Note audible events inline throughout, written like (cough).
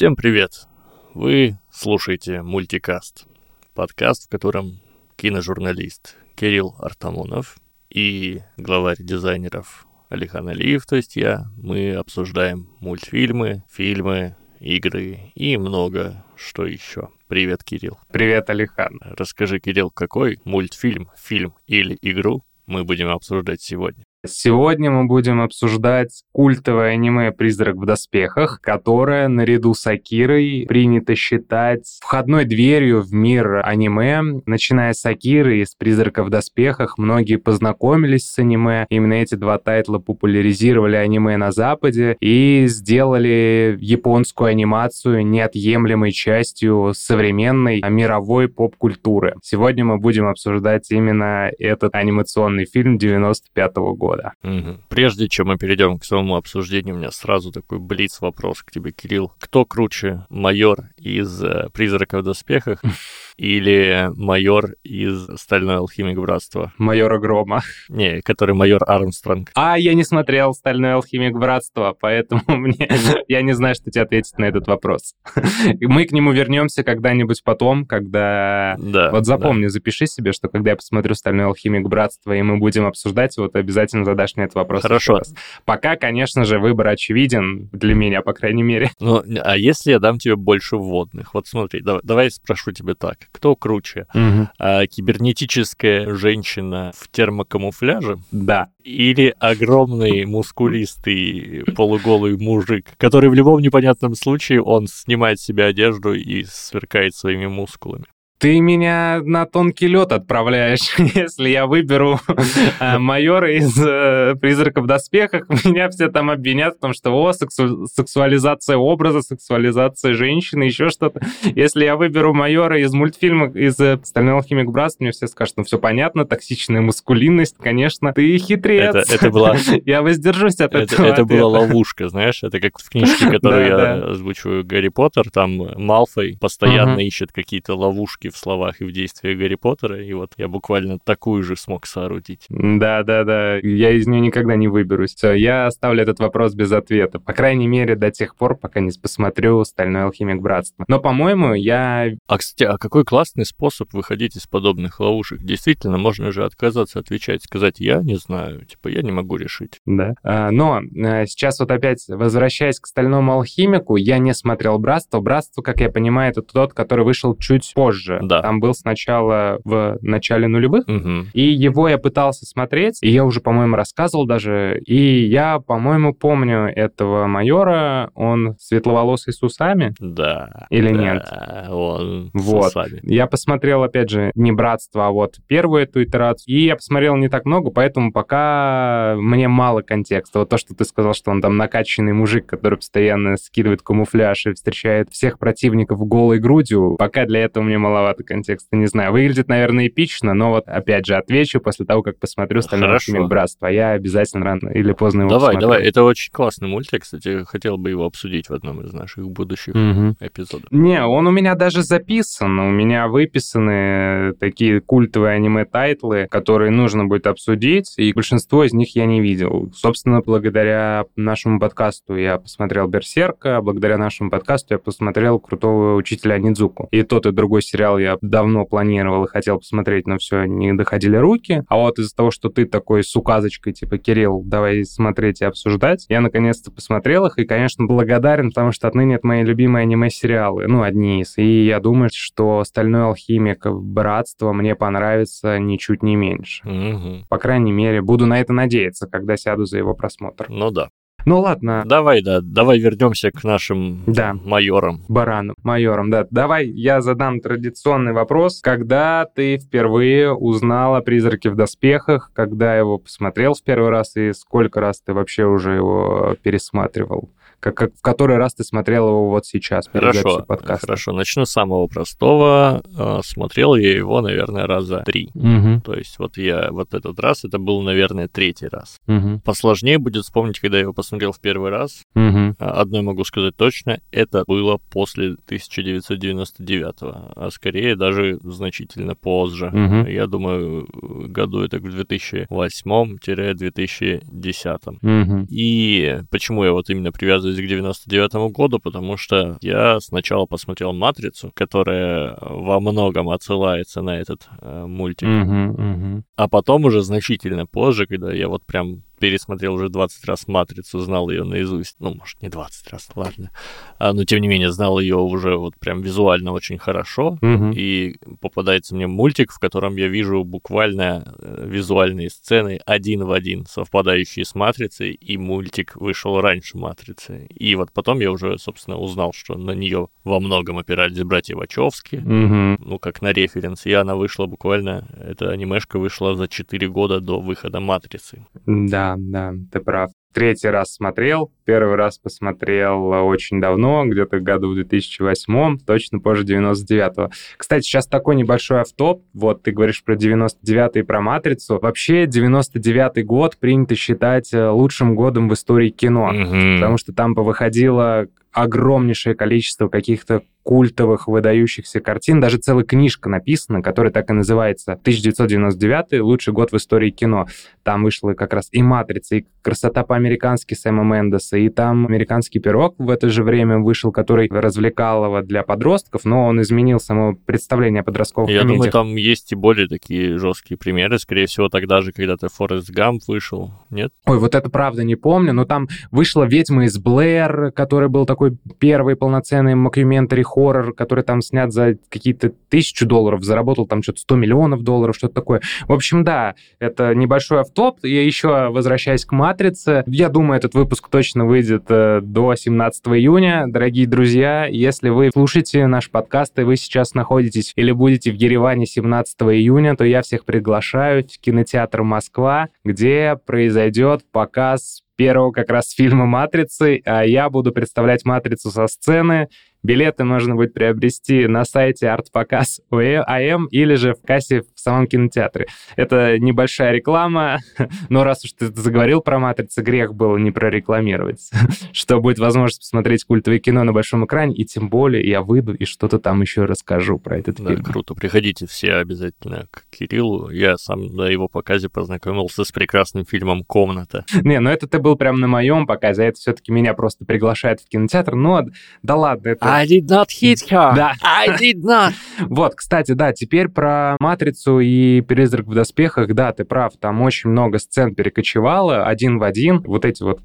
Всем привет! Вы слушаете мультикаст, подкаст, в котором киножурналист Кирилл Артамонов и главарь дизайнеров Алихан Алиев, то есть я, мы обсуждаем мультфильмы, фильмы, игры и много что еще. Привет, Кирилл. Привет, Алихан. Расскажи, Кирилл, какой мультфильм, фильм или игру мы будем обсуждать сегодня? Сегодня мы будем обсуждать культовое аниме «Призрак в доспехах», которое, наряду с Акирой, принято считать входной дверью в мир аниме. Начиная с Акиры и с «Призрака в доспехах», многие познакомились с аниме. Именно эти два тайтла популяризировали аниме на Западе и сделали японскую анимацию неотъемлемой частью современной мировой поп-культуры. Сегодня мы будем обсуждать именно этот анимационный фильм 95 -го года года. Угу. Прежде чем мы перейдем к своему обсуждению, у меня сразу такой блиц вопрос к тебе, Кирилл. Кто круче, майор из э, «Призрака в доспехах» (laughs) или майор из «Стальной алхимик братства»? Майора Грома. Не, который майор Армстронг. А, я не смотрел «Стальной алхимик братства», поэтому (laughs) мне... я не знаю, что тебе ответить на этот вопрос. Мы к нему вернемся когда-нибудь потом, когда... Да, вот запомни, да. запиши себе, что когда я посмотрю «Стальной алхимик братства», и мы будем обсуждать его, то обязательно задашь мне этот вопрос. Хорошо. Пока, конечно же, выбор очевиден, для меня, по крайней мере. Ну, а если я дам тебе больше вводных? Вот смотри, давай, давай спрошу тебе так кто круче? Угу. А, кибернетическая женщина в термокамуфляже? Да. Или огромный мускулистый полуголый мужик, который в любом непонятном случае он снимает себе одежду и сверкает своими мускулами? Ты меня на тонкий лед отправляешь. (laughs) Если я выберу э, майора из э, «Призрака в доспехах», (laughs) меня все там обвинят в том, что о, сексу... сексуализация образа, сексуализация женщины, еще что-то. Если я выберу майора из мультфильма, из э, «Стальной алхимик братства», мне все скажут, ну все понятно, токсичная маскулинность, конечно, ты хитрец. Это, это была... (laughs) Я воздержусь от это, этого. Это была ловушка, знаешь, это как в книжке, которую я озвучиваю «Гарри Поттер», там Малфой постоянно ищет какие-то ловушки в словах и в действиях Гарри Поттера, и вот я буквально такую же смог соорудить. Да-да-да, я из нее никогда не выберусь. Все, я оставлю этот вопрос без ответа. По крайней мере, до тех пор, пока не посмотрю «Стальной алхимик братства». Но, по-моему, я... А, кстати, а какой классный способ выходить из подобных ловушек? Действительно, можно же отказаться отвечать, сказать «я не знаю», типа «я не могу решить». Да. А, но а, сейчас вот опять, возвращаясь к «Стальному алхимику», я не смотрел «Братство». «Братство», как я понимаю, это тот, который вышел чуть позже. Да. Там был сначала в начале нулевых, угу. и его я пытался смотреть, и я уже, по-моему, рассказывал даже, и я, по-моему, помню этого майора, он светловолосый с усами? Да. Или да, нет? он вот. с усами. Я посмотрел, опять же, не «Братство», а вот первую эту итерацию, и я посмотрел не так много, поэтому пока мне мало контекста. Вот то, что ты сказал, что он там накачанный мужик, который постоянно скидывает камуфляж и встречает всех противников голой грудью, пока для этого мне маловато какого контекста, не знаю. Выглядит, наверное, эпично, но вот, опять же, отвечу после того, как посмотрю «Стальной алхимик братства». Я обязательно рано или поздно его Давай, посмотрю. давай, это очень классный мультик, кстати, хотел бы его обсудить в одном из наших будущих угу. эпизодов. Не, он у меня даже записан, у меня выписаны такие культовые аниме-тайтлы, которые нужно будет обсудить, и большинство из них я не видел. Собственно, благодаря нашему подкасту я посмотрел «Берсерка», благодаря нашему подкасту я посмотрел «Крутого учителя Онидзуку». И тот, и другой сериал я давно планировал и хотел посмотреть, но все, не доходили руки. А вот из-за того, что ты такой с указочкой, типа, Кирилл, давай смотреть и обсуждать, я наконец-то посмотрел их и, конечно, благодарен, потому что отныне это мои любимые аниме-сериалы, ну, одни из. И я думаю, что «Стальной алхимик», «Братство» мне понравится ничуть не меньше. Угу. По крайней мере, буду на это надеяться, когда сяду за его просмотр. Ну да. Ну ладно. Давай, да, давай вернемся к нашим да. майорам. Баранам, майорам, да. Давай я задам традиционный вопрос. Когда ты впервые узнал о «Призраке в доспехах», когда его посмотрел в первый раз и сколько раз ты вообще уже его пересматривал? Как, как в который раз ты смотрел его вот сейчас перед хорошо, подкаста? Хорошо, начну с самого простого. А, смотрел я его, наверное, раза три. Угу. То есть вот я вот этот раз, это был, наверное, третий раз. Угу. Посложнее будет вспомнить, когда я его посмотрел в первый раз. Угу. Одно могу сказать точно, это было после 1999, а скорее даже значительно позже. Угу. Я думаю, году это в 2008-2010. Угу. И почему я вот именно привязываю привязываюсь к 99 году, потому что я сначала посмотрел «Матрицу», которая во многом отсылается на этот э, мультик. Мгм, мгм. А потом уже значительно позже, когда я вот прям пересмотрел уже 20 раз «Матрицу», знал ее наизусть. Ну, может, не 20 раз, ладно. А, но, тем не менее, знал ее уже вот прям визуально очень хорошо. Мгм. И попадается мне мультик, в котором я вижу буквально э, визуальные сцены один в один, совпадающие с «Матрицей», и мультик вышел раньше «Матрицы». И вот потом я уже, собственно, узнал, что на нее во многом опирались братья Вачовски, Мгм. ну, как на референс, и она вышла буквально, эта анимешка вышла за 4 года до выхода «Матрицы». Да, да, ты прав. Третий раз смотрел, первый раз посмотрел э, очень давно, где-то году в 2008, точно позже 99-го. Кстати, сейчас такой небольшой автоп, вот ты говоришь про 99-й и про «Матрицу». Вообще 99-й год принято считать э, лучшим годом в истории кино, Мгм. потому что там повыходило огромнейшее количество каких-то культовых, выдающихся картин. Даже целая книжка написана, которая так и называется «1999. Лучший год в истории кино». Там вышла как раз и «Матрица», и «Красота по-американски» Сэма Мендеса, и там «Американский пирог» в это же время вышел, который развлекал его для подростков, но он изменил само представление о подростковых Я думаю, комедиях. там есть и более такие жесткие примеры. Скорее всего, тогда же когда-то Форест Гамп вышел, нет? Ой, вот это правда не помню, но там вышла «Ведьма из Блэр», который был такой первый полноценный мокьюментари хоррор, который там снят за какие-то тысячу долларов, заработал там что-то 100 миллионов долларов, что-то такое. В общем, да, это небольшой оффтоп. Я еще возвращаюсь к «Матрице». Я думаю, этот выпуск точно выйдет э, до 17 июня. Дорогие друзья, если вы слушаете наш подкаст, и вы сейчас находитесь или будете в Ереване 17 июня, то я всех приглашаю в кинотеатр «Москва», где произойдет показ первого как раз фильма «Матрицы», а я буду представлять «Матрицу» со сцены. Билеты можно будет приобрести на сайте артпоказ АМ или же в кассе в самом кинотеатре. Это небольшая реклама, (laughs) но раз уж ты заговорил про «Матрицу», грех было не прорекламировать, (laughs) что будет возможность посмотреть культовое кино на большом экране, и тем более я выйду и что-то там еще расскажу про этот Да, фильм. круто. Приходите все обязательно к Кириллу. Я сам на его показе познакомился с прекрасным фильмом «Комната». (laughs) Не, ну это ты был прям на моем показе, а это все-таки меня просто приглашают в кинотеатр. Но да ладно, это... I did not hit her. Да. I did not. Вот, кстати, да, теперь про «Матрицу» и «Призрак в доспехах», да, ты прав, там очень много сцен перекочевало один в один. Вот эти вот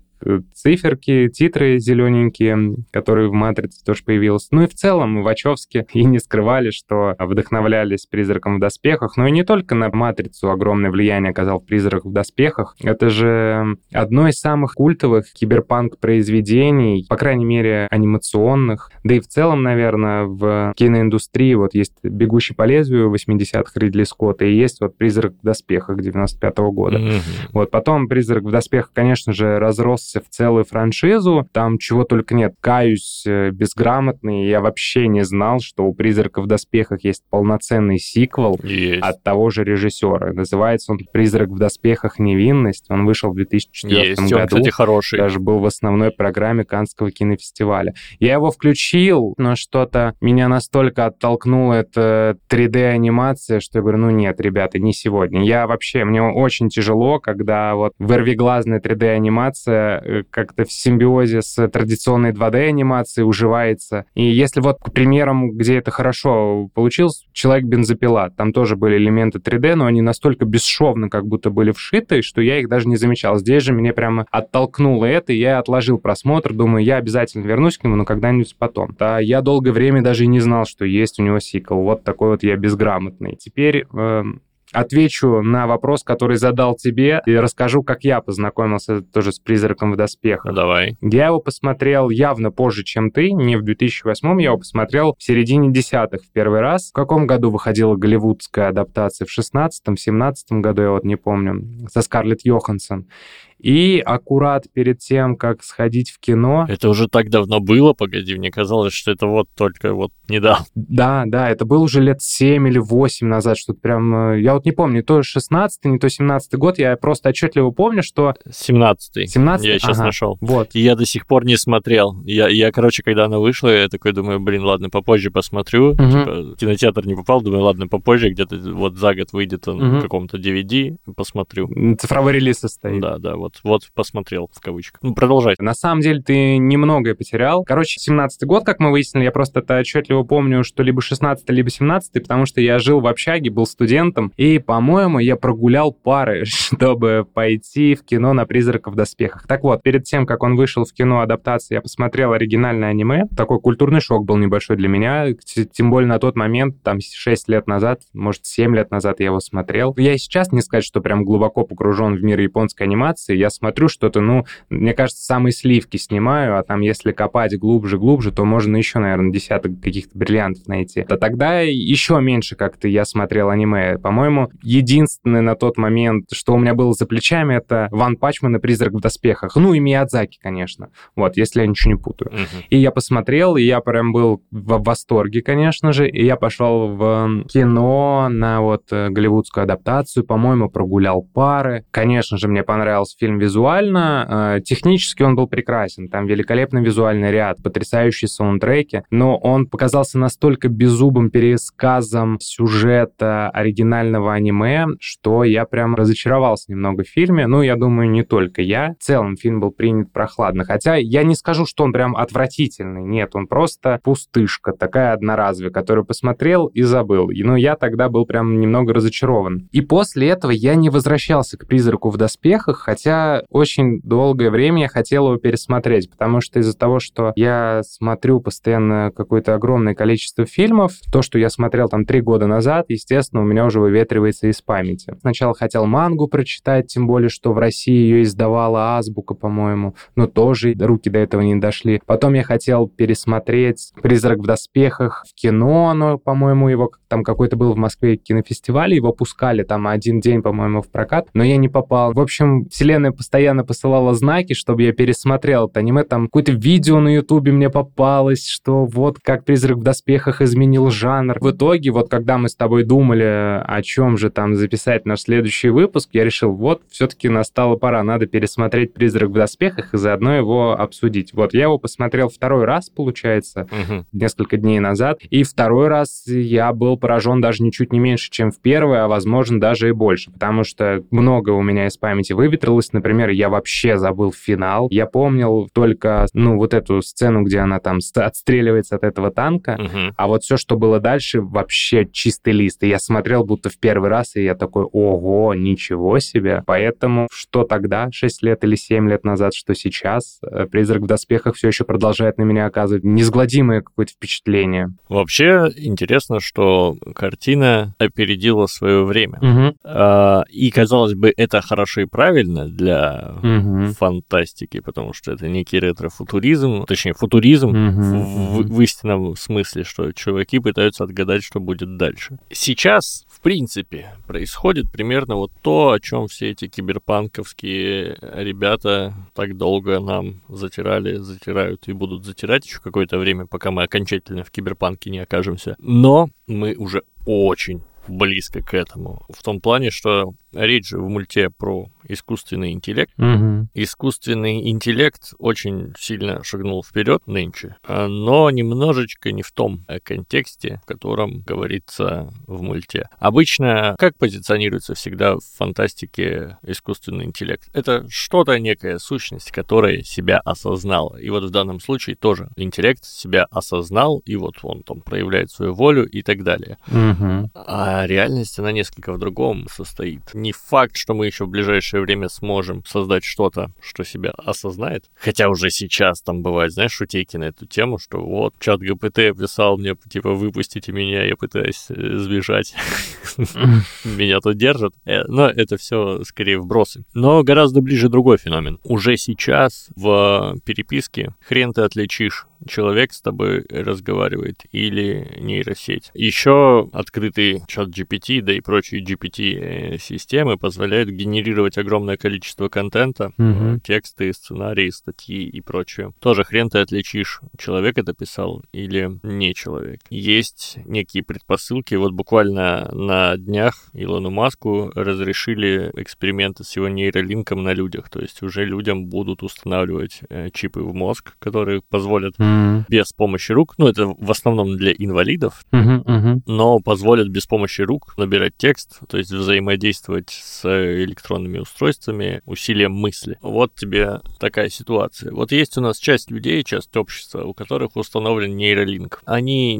циферки, титры зелененькие, которые в «Матрице» тоже появились. Ну и в целом Вачовски и не скрывали, что вдохновлялись «Призраком в доспехах». Но и не только на «Матрицу» огромное влияние оказал «Призрак в доспехах». Это же одно из самых культовых киберпанк-произведений, по крайней мере, анимационных. Да и в целом, наверное, в киноиндустрии вот есть «Бегущий по лезвию» 80-х Ридли Скотта и есть вот «Призрак в доспехах» 95 года. Мгм. Вот потом «Призрак в доспехах», конечно же, разросся в целую франшизу. Там чего только нет. Каюсь, э, безграмотный. Я вообще не знал, что у «Призрака в доспехах» есть полноценный сиквел Есть. от того же режиссера. Называется он «Призрак в доспехах. Невинность». Он вышел в 2004 Есть. Он, году. кстати, хороший. Даже был в основной программе Канского кинофестиваля. Я его включил, но что-то меня настолько оттолкнуло это 3D-анимация, что я говорю, ну нет, ребята, не сегодня. Я вообще, мне очень тяжело, когда вот вырвиглазная 3D-анимация э, как-то в симбиозе с традиционной 2D-анимацией уживается. И если вот к примерам, где это хорошо получилось, «Человек-бензопила», там тоже были элементы 3D, но они настолько бесшовно как будто были вшиты, что я их даже не замечал. Здесь же меня прямо оттолкнуло это, и я отложил просмотр, думаю, я обязательно вернусь к нему, но когда-нибудь потом. Да, я долгое время даже и не знал, что есть у него сиквел. Вот такой вот я безграмотный. Теперь эм, отвечу на вопрос, который задал тебе, и расскажу, как я познакомился тоже с «Призраком в доспехах». Давай. Я его посмотрел явно позже, чем ты, не в 2008 я его посмотрел в середине десятых в первый раз. В каком году выходила голливудская адаптация? В 16-м, 17 году, я вот не помню, со Скарлетт Йоханссон. И аккурат перед тем, как сходить в кино, Это уже так давно было, погоди, мне казалось, что это вот только вот недавно. да, да, это был уже лет 7 или 8 назад, что-то прям, э, я вот не помню, не то 16 не то 17 год, я просто отчетливо помню, что 17-й. 17 Я сейчас Ага. нашел. вот, И я до сих пор не смотрел. Я, я, короче, когда она вышла, я такой думаю, блин, ладно, попозже посмотрю. Мгм. Типа, кинотеатр не попал, думаю, ладно, попозже, где-то вот за год выйдет он Мгм. в каком-то DVD, посмотрю. цифровой релиз состоит. Да, да, вот, вот посмотрел в кавычках. Ну, продолжай. На самом деле ты немногое потерял. Короче, 17-й год, как мы выяснили, я просто это отчетливо помню, что либо 16 либо 17 потому что я жил в общаге, был студентом, и, по-моему, я прогулял пары, (laughs) чтобы пойти в кино на «Призраков в доспехах». Так вот, перед тем, как он вышел в кино адаптации, я посмотрел оригинальное аниме. Такой культурный шок был небольшой для меня, тем более на тот момент, там, 6 лет назад, может, 7 лет назад я его смотрел. Я и сейчас не сказать, что прям глубоко погружен в мир японской анимации. Я смотрю что-то, ну, мне кажется, самые сливки снимаю, а там, если копать глубже-глубже, то можно еще, наверное, десяток каких-то бриллиантов найти. А тогда еще меньше как-то я смотрел аниме. По-моему, единственное на тот момент, что у меня было за плечами, это Ван Пачман и Призрак в доспехах. Ну и Миядзаки, конечно. Вот, если я ничего не путаю. Uh-huh. И я посмотрел, и я прям был в восторге, конечно же, и я пошел в кино на вот э, голливудскую адаптацию, по-моему, прогулял пары. Конечно же, мне понравился фильм визуально. Э, технически он был прекрасен. Там великолепный визуальный ряд, потрясающие саундтреки, но он показался настолько беззубым пересказом сюжета оригинального аниме, что я прям разочаровался немного в фильме. Ну, я думаю, не только я. В целом фильм был принят прохладно. Хотя я не скажу, что он прям отвратительный. Нет, он просто пустышка, такая одноразовая, которую посмотрел и забыл. Но ну, я тогда был прям немного разочарован. И после этого я не возвращался к «Призраку в доспехах», хотя очень долгое время я хотел его пересмотреть, потому что из-за того, что я смотрю постоянно какое-то огромное количество фильмов, то, что я смотрел там три года назад, естественно, у меня уже выветривается из памяти. Сначала хотел мангу прочитать, тем более, что в России ее издавала Азбука, по-моему, но тоже руки до этого не дошли. Потом я хотел пересмотреть «Призрак в доспехах» в кино, но, по-моему, его там какой-то был в Москве кинофестиваль, его пускали там один день, по-моему, в прокат, но я не попал. В общем, вселенная постоянно посылала знаки, чтобы я пересмотрел это аниме. Там какое-то видео на ютубе мне попалось, что вот как «Призрак в доспехах» изменил жанр. В итоге, вот когда мы с тобой думали, о чем же там записать наш следующий выпуск, я решил, вот, все-таки настала пора, надо пересмотреть «Призрак в доспехах» и заодно его обсудить. Вот, я его посмотрел второй раз, получается, угу. несколько дней назад, и второй раз я был поражен даже ничуть не меньше, чем в первый, а, возможно, даже и больше, потому что много у меня из памяти выветрилось. Например, я вообще забыл финал. Я помнил только, ну, вот эту сцену, где она там отстреливается от этого танка, угу. а вот все, что было дальше, вообще чистый лист. И я смотрел будто в первый раз, и я такой, ого, ничего себе. Поэтому что тогда, 6 лет или 7 лет назад, что сейчас, э, «Призрак в доспехах» все еще продолжает на меня оказывать несгладимое какое-то впечатление. Вообще интересно, что картина опередила свое время. Угу. И, казалось бы, это хорошо и правильно для угу. фантастики, потому что это некий ретро-футуризм, точнее, футуризм угу. в, в истинном смысле, что чуваки пытаются отгадать, что будет дальше. Сейчас, в принципе, происходит примерно вот то, о чем все эти киберпанковские ребята так долго нам затирали, затирают и будут затирать еще какое-то время, пока мы окончательно в киберпанке не окажемся. Но мы уже очень близко к этому. В том плане, что речь же в мульте про искусственный интеллект. Угу. Искусственный интеллект очень сильно шагнул вперед нынче, но немножечко не в том контексте, в котором говорится в мульте. Обычно как позиционируется всегда в фантастике искусственный интеллект? Это что-то, некая сущность, которая себя осознала. И вот в данном случае тоже интеллект себя осознал, и вот он там проявляет свою волю и так далее. Угу. А реальность, она несколько в другом состоит не факт, что мы еще в ближайшее время сможем создать что-то, что себя осознает. Хотя уже сейчас там бывает, знаешь, шутейки на эту тему, что вот чат ГПТ писал мне, типа, выпустите меня, я пытаюсь э, сбежать. (laughs) Меня тут держат. Э, но это все скорее вбросы. Но гораздо ближе другой феномен. Уже сейчас в переписке хрен ты отличишь человек с тобой разговаривает или нейросеть. Еще открытый чат GPT, да и прочие GPT-системы позволяют генерировать огромное количество контента, угу. тексты, сценарии, статьи и прочее. Тоже хрен ты отличишь, человек это писал или не человек. Есть некие предпосылки. Вот буквально на днях Илону Маску разрешили эксперименты с его нейролинком на людях. То есть уже людям будут устанавливать э, чипы в мозг, которые позволят mm Мгм. без помощи рук. Ну, это в основном для инвалидов, Мгм, мгм. но позволят без помощи рук набирать текст, то есть взаимодействовать с электронными устройствами усилием мысли. Вот тебе такая ситуация. Вот есть у нас часть людей, часть общества, у которых установлен нейролинк. Они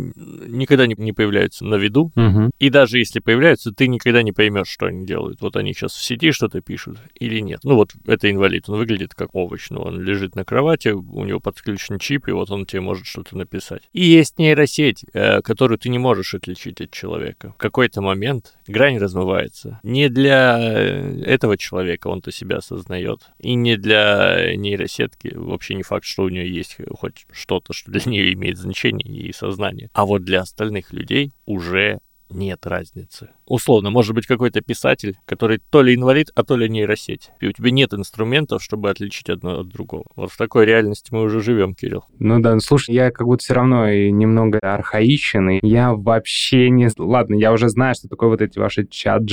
никогда не появляются на виду, Мгм. и даже если появляются, ты никогда не поймешь, что они делают. Вот они сейчас в сети что-то пишут или нет. Ну вот это инвалид, он выглядит как овощ, но он лежит на кровати, у него подключен чип, и вот он тебе может что-то написать. И есть нейросеть, э, которую ты не можешь отличить от человека. В какой-то момент грань размывается. Не для э, этого человека он-то себя осознает, и не для нейросетки. Вообще не факт, что у нее есть хоть что-то, что для нее имеет значение и сознание. А вот для остальных людей уже нет разницы. Условно, может быть какой-то писатель, который то ли инвалид, а то ли нейросеть. И у тебя нет инструментов, чтобы отличить одно от другого. Вот в такой реальности мы уже живем, Кирилл. Ну да, ну слушай, я как будто все равно и немного архаичен, и я вообще не... Ладно, я уже знаю, что такое вот эти ваши чат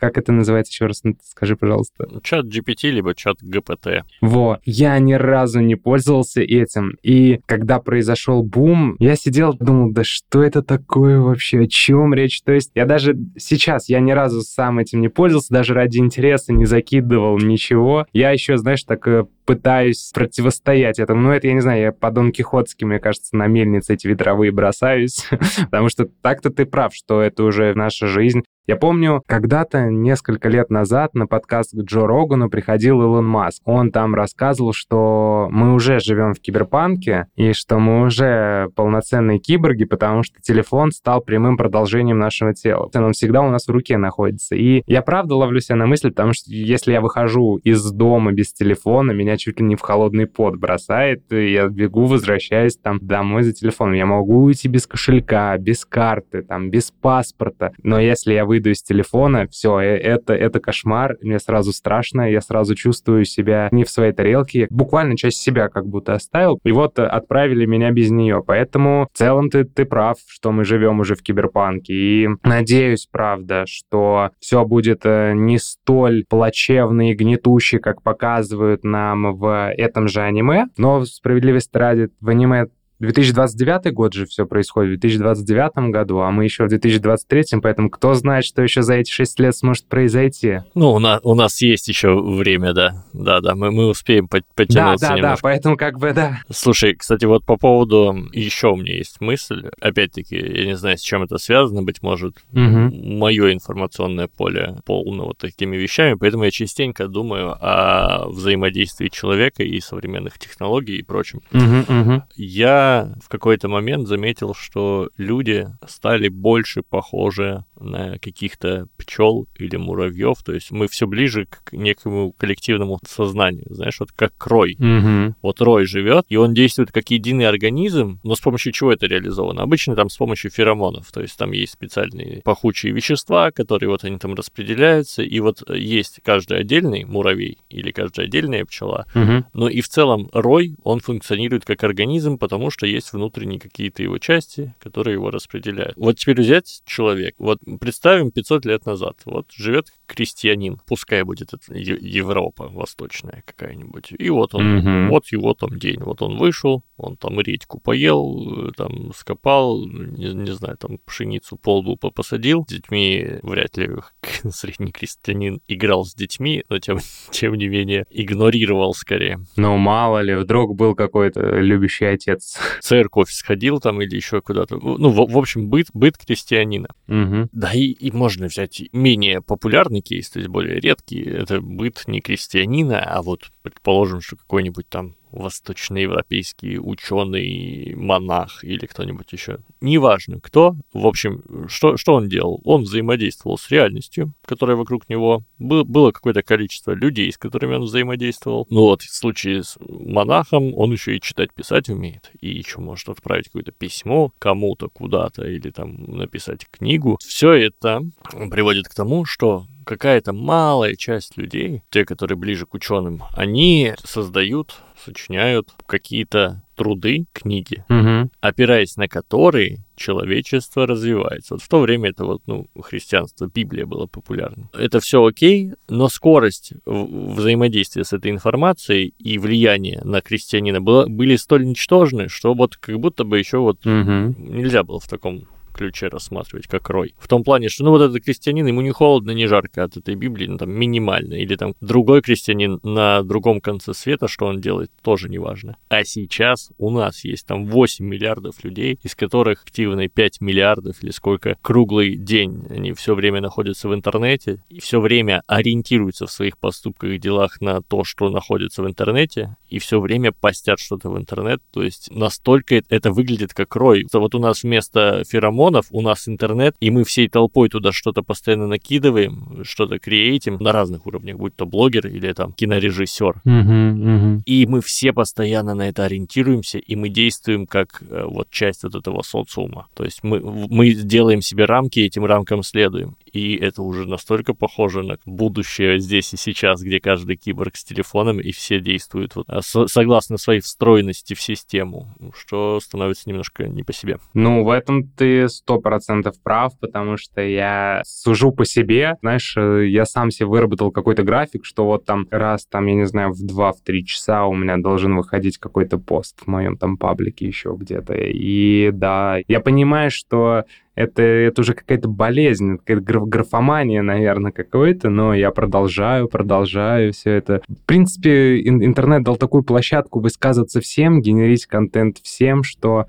как это называется еще раз? Скажи, пожалуйста. Чат GPT, либо чат ГПТ. Во, я ни разу не пользовался этим. И когда произошел бум, я сидел, думал, да что это такое вообще, о чем речь? То есть я даже сейчас, я ни разу сам этим не пользовался, даже ради интереса не закидывал ничего. Я еще, знаешь, так э, пытаюсь противостоять этому. Ну, это, я не знаю, я по Дон Кихотски, мне кажется, на мельницы эти ветровые бросаюсь, (laughs) потому что так-то ты прав, что это уже наша жизнь. Я помню, когда-то, несколько лет назад, на подкаст к Джо Рогану приходил Илон Маск. Он там рассказывал, что мы уже живем в киберпанке, и что мы уже полноценные киборги, потому что телефон стал прямым продолжением нашего тела. Он всегда у нас в руке находится. И я правда ловлю себя на мысли, потому что если я выхожу из дома без телефона, меня чуть ли не в холодный пот бросает, и я бегу, возвращаюсь там домой за телефоном. Я могу уйти без кошелька, без карты, там, без паспорта. Но если я выйду из телефона, все, это, это кошмар, мне сразу страшно, я сразу чувствую себя не в своей тарелке, буквально часть себя как будто оставил, и вот отправили меня без нее. Поэтому в целом ты, ты прав, что мы живем уже в киберпанке, и надеюсь, правда, что все будет э, не столь плачевно и гнетуще, как показывают нам в этом же аниме, но справедливости ради в аниме 2029 год же все происходит, в 2029 году, а мы еще в 2023, поэтому кто знает, что еще за эти 6 лет сможет произойти. Ну, у нас, у нас есть еще время, да. Да, да, мы, мы успеем потянуться Да, да, немножко. да, поэтому как бы да. Слушай, кстати, вот по поводу... Еще у меня есть мысль. Опять-таки, я не знаю, с чем это связано, быть может, Мгм. мое информационное поле полно вот такими вещами, поэтому я частенько думаю о взаимодействии человека и современных технологий и прочем. Мгм, мгм. Я в какой-то момент заметил, что люди стали больше похожи на каких-то пчел или муравьев, то есть мы все ближе к некому коллективному сознанию, знаешь, вот как рой. Мгм. Вот рой живет, и он действует как единый организм, но с помощью чего это реализовано? Обычно там с помощью феромонов, то есть там есть специальные пахучие вещества, которые вот они там распределяются, и вот есть каждый отдельный муравей или каждая отдельная пчела, Мгм. но и в целом рой, он функционирует как организм, потому что есть внутренние какие-то его части, которые его распределяют. Вот теперь взять человек, вот представим 500 лет назад, вот живет крестьянин, пускай будет это Европа восточная какая-нибудь, и вот он, Мгм. вот его там день, вот он вышел, он там редьку поел, э, там скопал, не, не знаю, там пшеницу полбу посадил, с детьми вряд ли (laughs) средний крестьянин играл с детьми, но тем, (laughs) тем не менее игнорировал скорее. Ну, мало ли, вдруг был какой-то любящий отец. Церковь сходил там или еще куда-то. Ну, в, в общем, быт, быт крестьянина. Мгм. Да, и, и можно взять менее популярный кейс, то есть более редкий. Это быт не крестьянина, а вот, предположим, что какой-нибудь там восточноевропейский ученый, монах или кто-нибудь еще. Неважно кто. В общем, что, что он делал? Он взаимодействовал с реальностью, которая вокруг него. Был, было какое-то количество людей, с которыми он взаимодействовал. Ну вот, в случае с монахом он еще и читать, писать умеет. И еще может отправить какое-то письмо кому-то куда-то или там написать книгу. Все это приводит к тому, что какая-то малая часть людей, те, которые ближе к ученым, они создают сочиняют какие-то труды, книги, Мгм. опираясь на которые человечество развивается. Вот в то время это вот, ну, христианство, Библия было популярно. Это все окей, но скорость взаимодействия с этой информацией и влияние на христианина было, были столь ничтожны, что вот как будто бы еще вот Мгм. нельзя было в таком ключе рассматривать как рой. В том плане, что ну вот этот крестьянин, ему не холодно, не жарко от этой Библии, ну там минимально. Или там другой крестьянин на другом конце света, что он делает, тоже не важно. А сейчас у нас есть там 8 миллиардов людей, из которых активно 5 миллиардов или сколько круглый день они все время находятся в интернете и все время ориентируются в своих поступках и делах на то, что находится в интернете, и все время постят что-то в интернет. То есть настолько это- выглядит как рой. Вот у нас вместо феромонов у нас интернет, и мы всей толпой туда что-то постоянно накидываем, что-то креатим на разных уровнях, будь то блогер или там кинорежиссер. Мгм. Мгм. И мы все постоянно на это ориентируемся, и мы действуем как э, вот часть вот этого социума. То есть мы, мы делаем себе рамки, и этим рамкам следуем. И это уже настолько похоже на будущее здесь и сейчас, где каждый киборг с телефоном, и все действуют вот, а, со- согласно своей встроенности в систему, что становится немножко не по себе. Ну, в этом ты сто процентов прав, потому что я сужу по себе. Знаешь, э, я сам себе выработал какой-то график, что вот там раз, там, я не знаю, в 2-3 часа у меня должен выходить какой-то пост в моем там паблике еще где-то. И да, я понимаю, что это, это уже какая-то болезнь, какая-то граф- графомания, наверное, какой-то, но я продолжаю, продолжаю все это. В принципе, ин- интернет дал такую площадку высказываться всем, генерить контент всем, что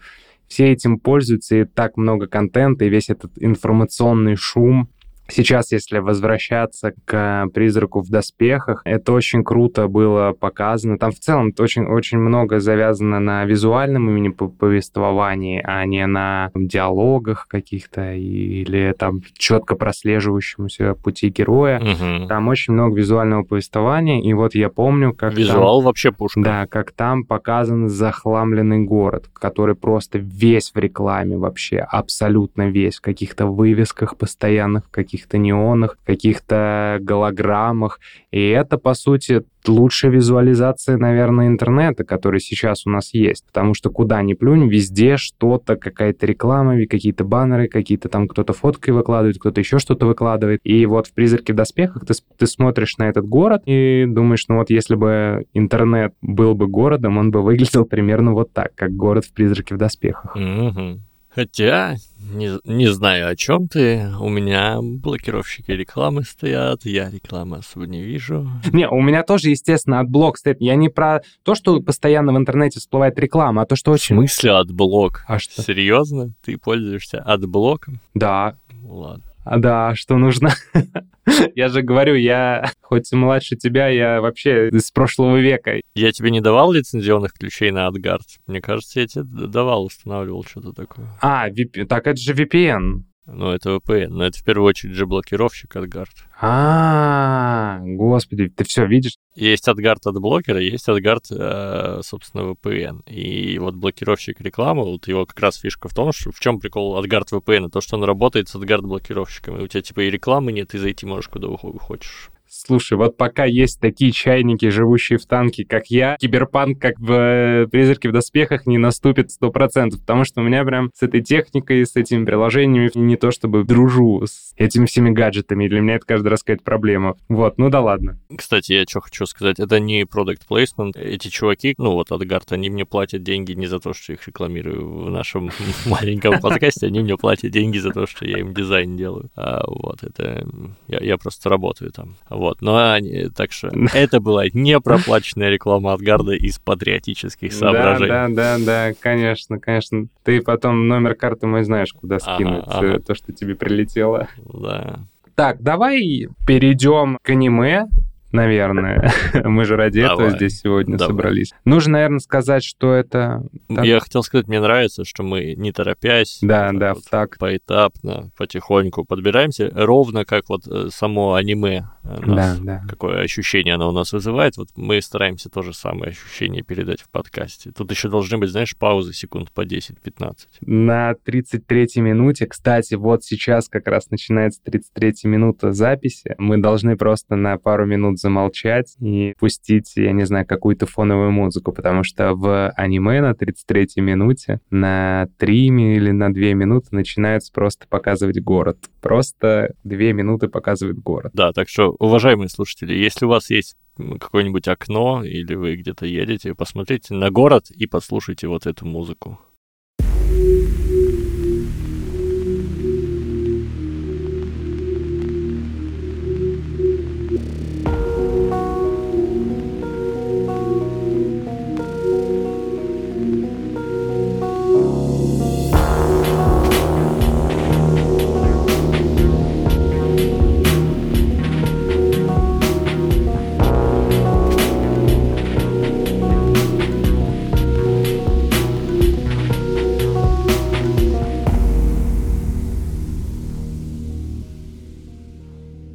все этим пользуются, и так много контента, и весь этот информационный шум. Сейчас, если возвращаться к «Призраку в доспехах», это очень круто было показано. Там в целом очень, очень много завязано на визуальном имени по- повествовании, а не на диалогах каких-то или там четко прослеживающемуся пути героя. Мгм. Там очень много визуального повествования, и вот я помню, как там- Визуал вообще пушка. да, как там показан захламленный город, который просто весь в рекламе вообще, абсолютно весь, в каких-то вывесках постоянных, в каких-то неонах, каких-то голограммах. И это, по сути, лучшая визуализация, наверное, интернета, который сейчас у нас есть. Потому что куда ни плюнь, везде что-то, какая-то реклама, какие-то баннеры, какие-то там кто-то фоткой выкладывает, кто-то еще что-то выкладывает. И вот в «Призраке в доспехах» ты, ты смотришь на этот город и думаешь, ну вот если бы интернет был бы городом, он бы выглядел примерно вот так, как город в «Призраке в доспехах». Мгм. Хотя, не, не знаю, о чем ты. У меня блокировщики рекламы стоят, я рекламы особо не вижу. Не, у меня тоже, естественно, AdBlock стоит. Я не про то, что постоянно в интернете всплывает реклама, а то, что В очень... смысле AdBlock? А что? Серьезно? Ты пользуешься AdBlock ом? Да, Ладно. А, да, что нужно. (laughs) Я же говорю, я хоть и младше тебя, я вообще из прошлого века. Я тебе не давал лицензионных ключей на AdGuard? Мне кажется, я тебе давал, устанавливал что-то такое. А, VP... так это же VPN. Ну, это VPN, но это в первую очередь же блокировщик AdGuard. А, господи, ты все видишь? Есть AdGuard от блокера, есть AdGuard, э, собственно, VPN. И вот блокировщик рекламы, вот его как раз фишка в том, что в чем прикол AdGuard VPN, то, что он работает с AdGuard блокировщиками. У тебя типа и рекламы нет, и зайти можешь куда хочешь. Слушай, вот пока есть такие чайники, живущие в танке, как я, киберпанк, как в э, «Призраке в доспехах», не наступит 100%, потому что у меня прям с этой техникой, с этими приложениями не то чтобы дружу с этими всеми гаджетами, для меня это каждый раз какая-то проблема. Вот, ну да ладно. Кстати, я что хочу сказать, это не product placement. Эти чуваки, ну вот AdGuard, они мне платят деньги не за то, что их рекламирую в нашем (laughs) маленьком подкасте, они мне платят деньги за то, что я им дизайн делаю. А, вот, это... Я, я просто работаю там. Вот, но они, так что (laughs) это была не проплаченная реклама AdGuard из патриотических соображений. Да, да, да, да, конечно, конечно. Ты потом номер карты мой знаешь, куда скинуть ага. э, то, что тебе прилетело. Да. Так, давай перейдем к аниме, наверное. (laughs) Мы же ради этого Давай. здесь сегодня Давай. собрались. Нужно, наверное, сказать, что это... Так. Я хотел сказать, мне нравится, что мы не торопясь, Да, да, вот так. поэтапно, потихоньку подбираемся, ровно как вот э, само аниме э, нас Да, да. какое ощущение оно у нас вызывает, вот мы стараемся то же самое ощущение передать в подкасте. Тут еще должны быть, знаешь, паузы секунд по 10-15. На 33-й минуте, кстати, вот сейчас как раз начинается 33-я минута записи. Мы должны просто на пару минут замолчать и пустить, я не знаю, какую-то фоновую музыку, потому что в аниме на 33-й минуте на 3 или на 2 минуты начинается просто показывать город. Просто 2 минуты показывает город. Да, так что, уважаемые слушатели, если у вас есть какое-нибудь окно или вы где-то едете, посмотрите на город и послушайте вот эту музыку.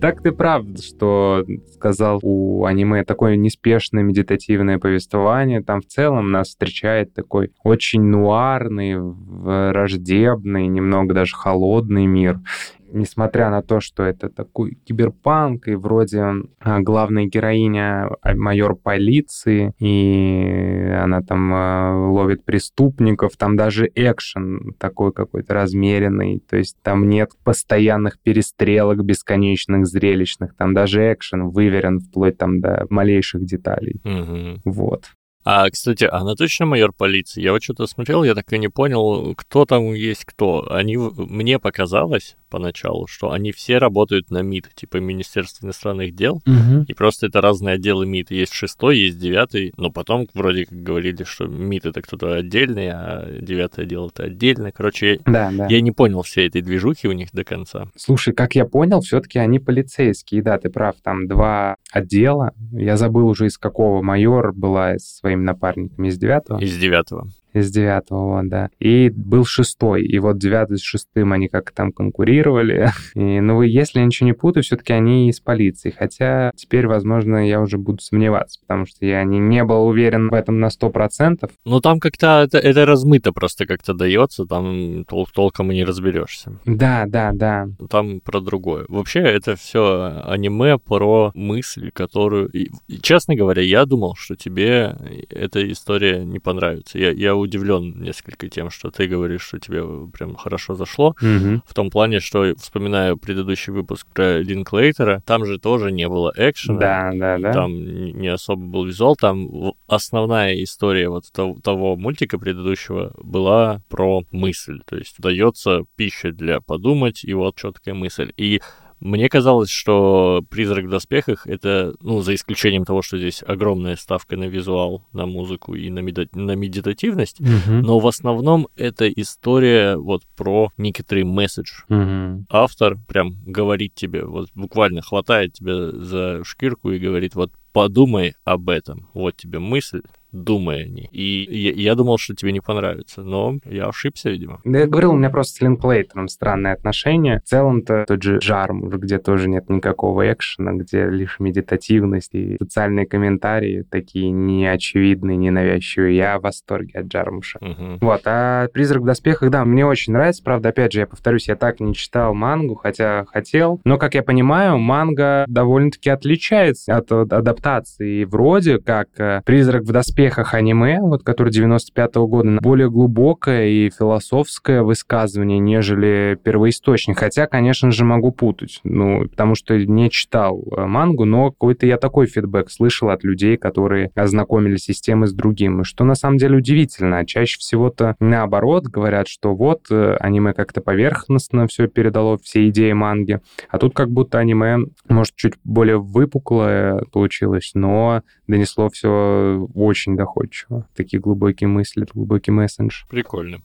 Так ты прав, что сказал у аниме такое неспешное медитативное повествование. Там в целом нас встречает такой очень нуарный, враждебный, немного даже холодный мир несмотря на то, что это такой киберпанк, и вроде а, главная героиня а, майор полиции, и она там а, ловит преступников, там даже экшен такой какой-то размеренный, то есть там нет постоянных перестрелок бесконечных, зрелищных, там даже экшен выверен вплоть там до малейших деталей. Угу. Вот. А, кстати, она точно майор полиции? Я вот что-то смотрел, я так и не понял, кто там есть кто. Они, мне показалось, поначалу, что они все работают на МИД, типа Министерство иностранных дел, угу. и просто это разные отделы МИД. Есть шестой, есть девятый, но потом вроде как говорили, что МИД это кто-то отдельный, а девятый отдел это отдельно. Короче, да, да. я не понял всей этой движухи у них до конца. Слушай, как я понял, все-таки они полицейские, да, ты прав, там два отдела. Я забыл уже из какого майор была с своими напарниками из девятого. Из девятого из девятого, да. И был шестой, и вот девятый с шестым они как там конкурировали. (laughs) И, ну, если я ничего не путаю, все-таки они из полиции. Хотя теперь, возможно, я уже буду сомневаться, потому что я не, не был уверен в этом на сто процентов. Ну, там как-то это, это размыто просто как-то дается, там тол толком и не разберешься. Да, да, да. Там про другое. Вообще, это все аниме про мысль, которую... И, честно говоря, я думал, что тебе эта история не понравится. Я, я удивлен несколько тем, что ты говоришь, что тебе прям хорошо зашло. Угу. В том плане, что вспоминаю предыдущий выпуск про Линклейтера, там же тоже не было экшена. Да, да, да. Там не особо был визуал, там основная история вот того, того мультика предыдущего была про мысль. То есть дается пища для подумать, и вот четкая мысль. И мне казалось, что «Призрак в доспехах» — это, ну, за исключением того, что здесь огромная ставка на визуал, на музыку и на, меда- на медитативность, угу. но в основном это история вот про некоторый месседж. Угу. Автор прям говорит тебе, вот буквально хватает тебя за шкирку и говорит, вот подумай об этом, вот тебе мысль, думай о ней. И я, я думал, что тебе не понравится, но я ошибся, видимо. Да я говорил, у меня просто с Линклейтером странные отношения. В целом-то тот же Жарм, где тоже нет никакого экшена, где лишь медитативность и социальные комментарии такие неочевидные, ненавязчивые. Я в восторге от Джармуша. Угу. Вот, а «Призрак в доспехах», да, мне очень нравится. Правда, опять же, я повторюсь, я так не читал мангу, хотя хотел. Но, как я понимаю, манга довольно-таки отличается от адаптации. И вроде как э, «Призрак в доспехах» успехах аниме, вот который 95-го года, более глубокое и философское высказывание, нежели первоисточник. Хотя, конечно же, могу путать, ну, потому что не читал э, мангу, но какой-то я такой фидбэк слышал от людей, которые ознакомились с темой с другим, что на самом деле удивительно. Чаще всего-то наоборот говорят, что вот э, аниме как-то поверхностно все передало, все идеи манги, а тут как будто аниме, может, чуть более выпуклое получилось, но донесло все очень доходчиво. Такие глубокие мысли, глубокий месседж. Прикольно.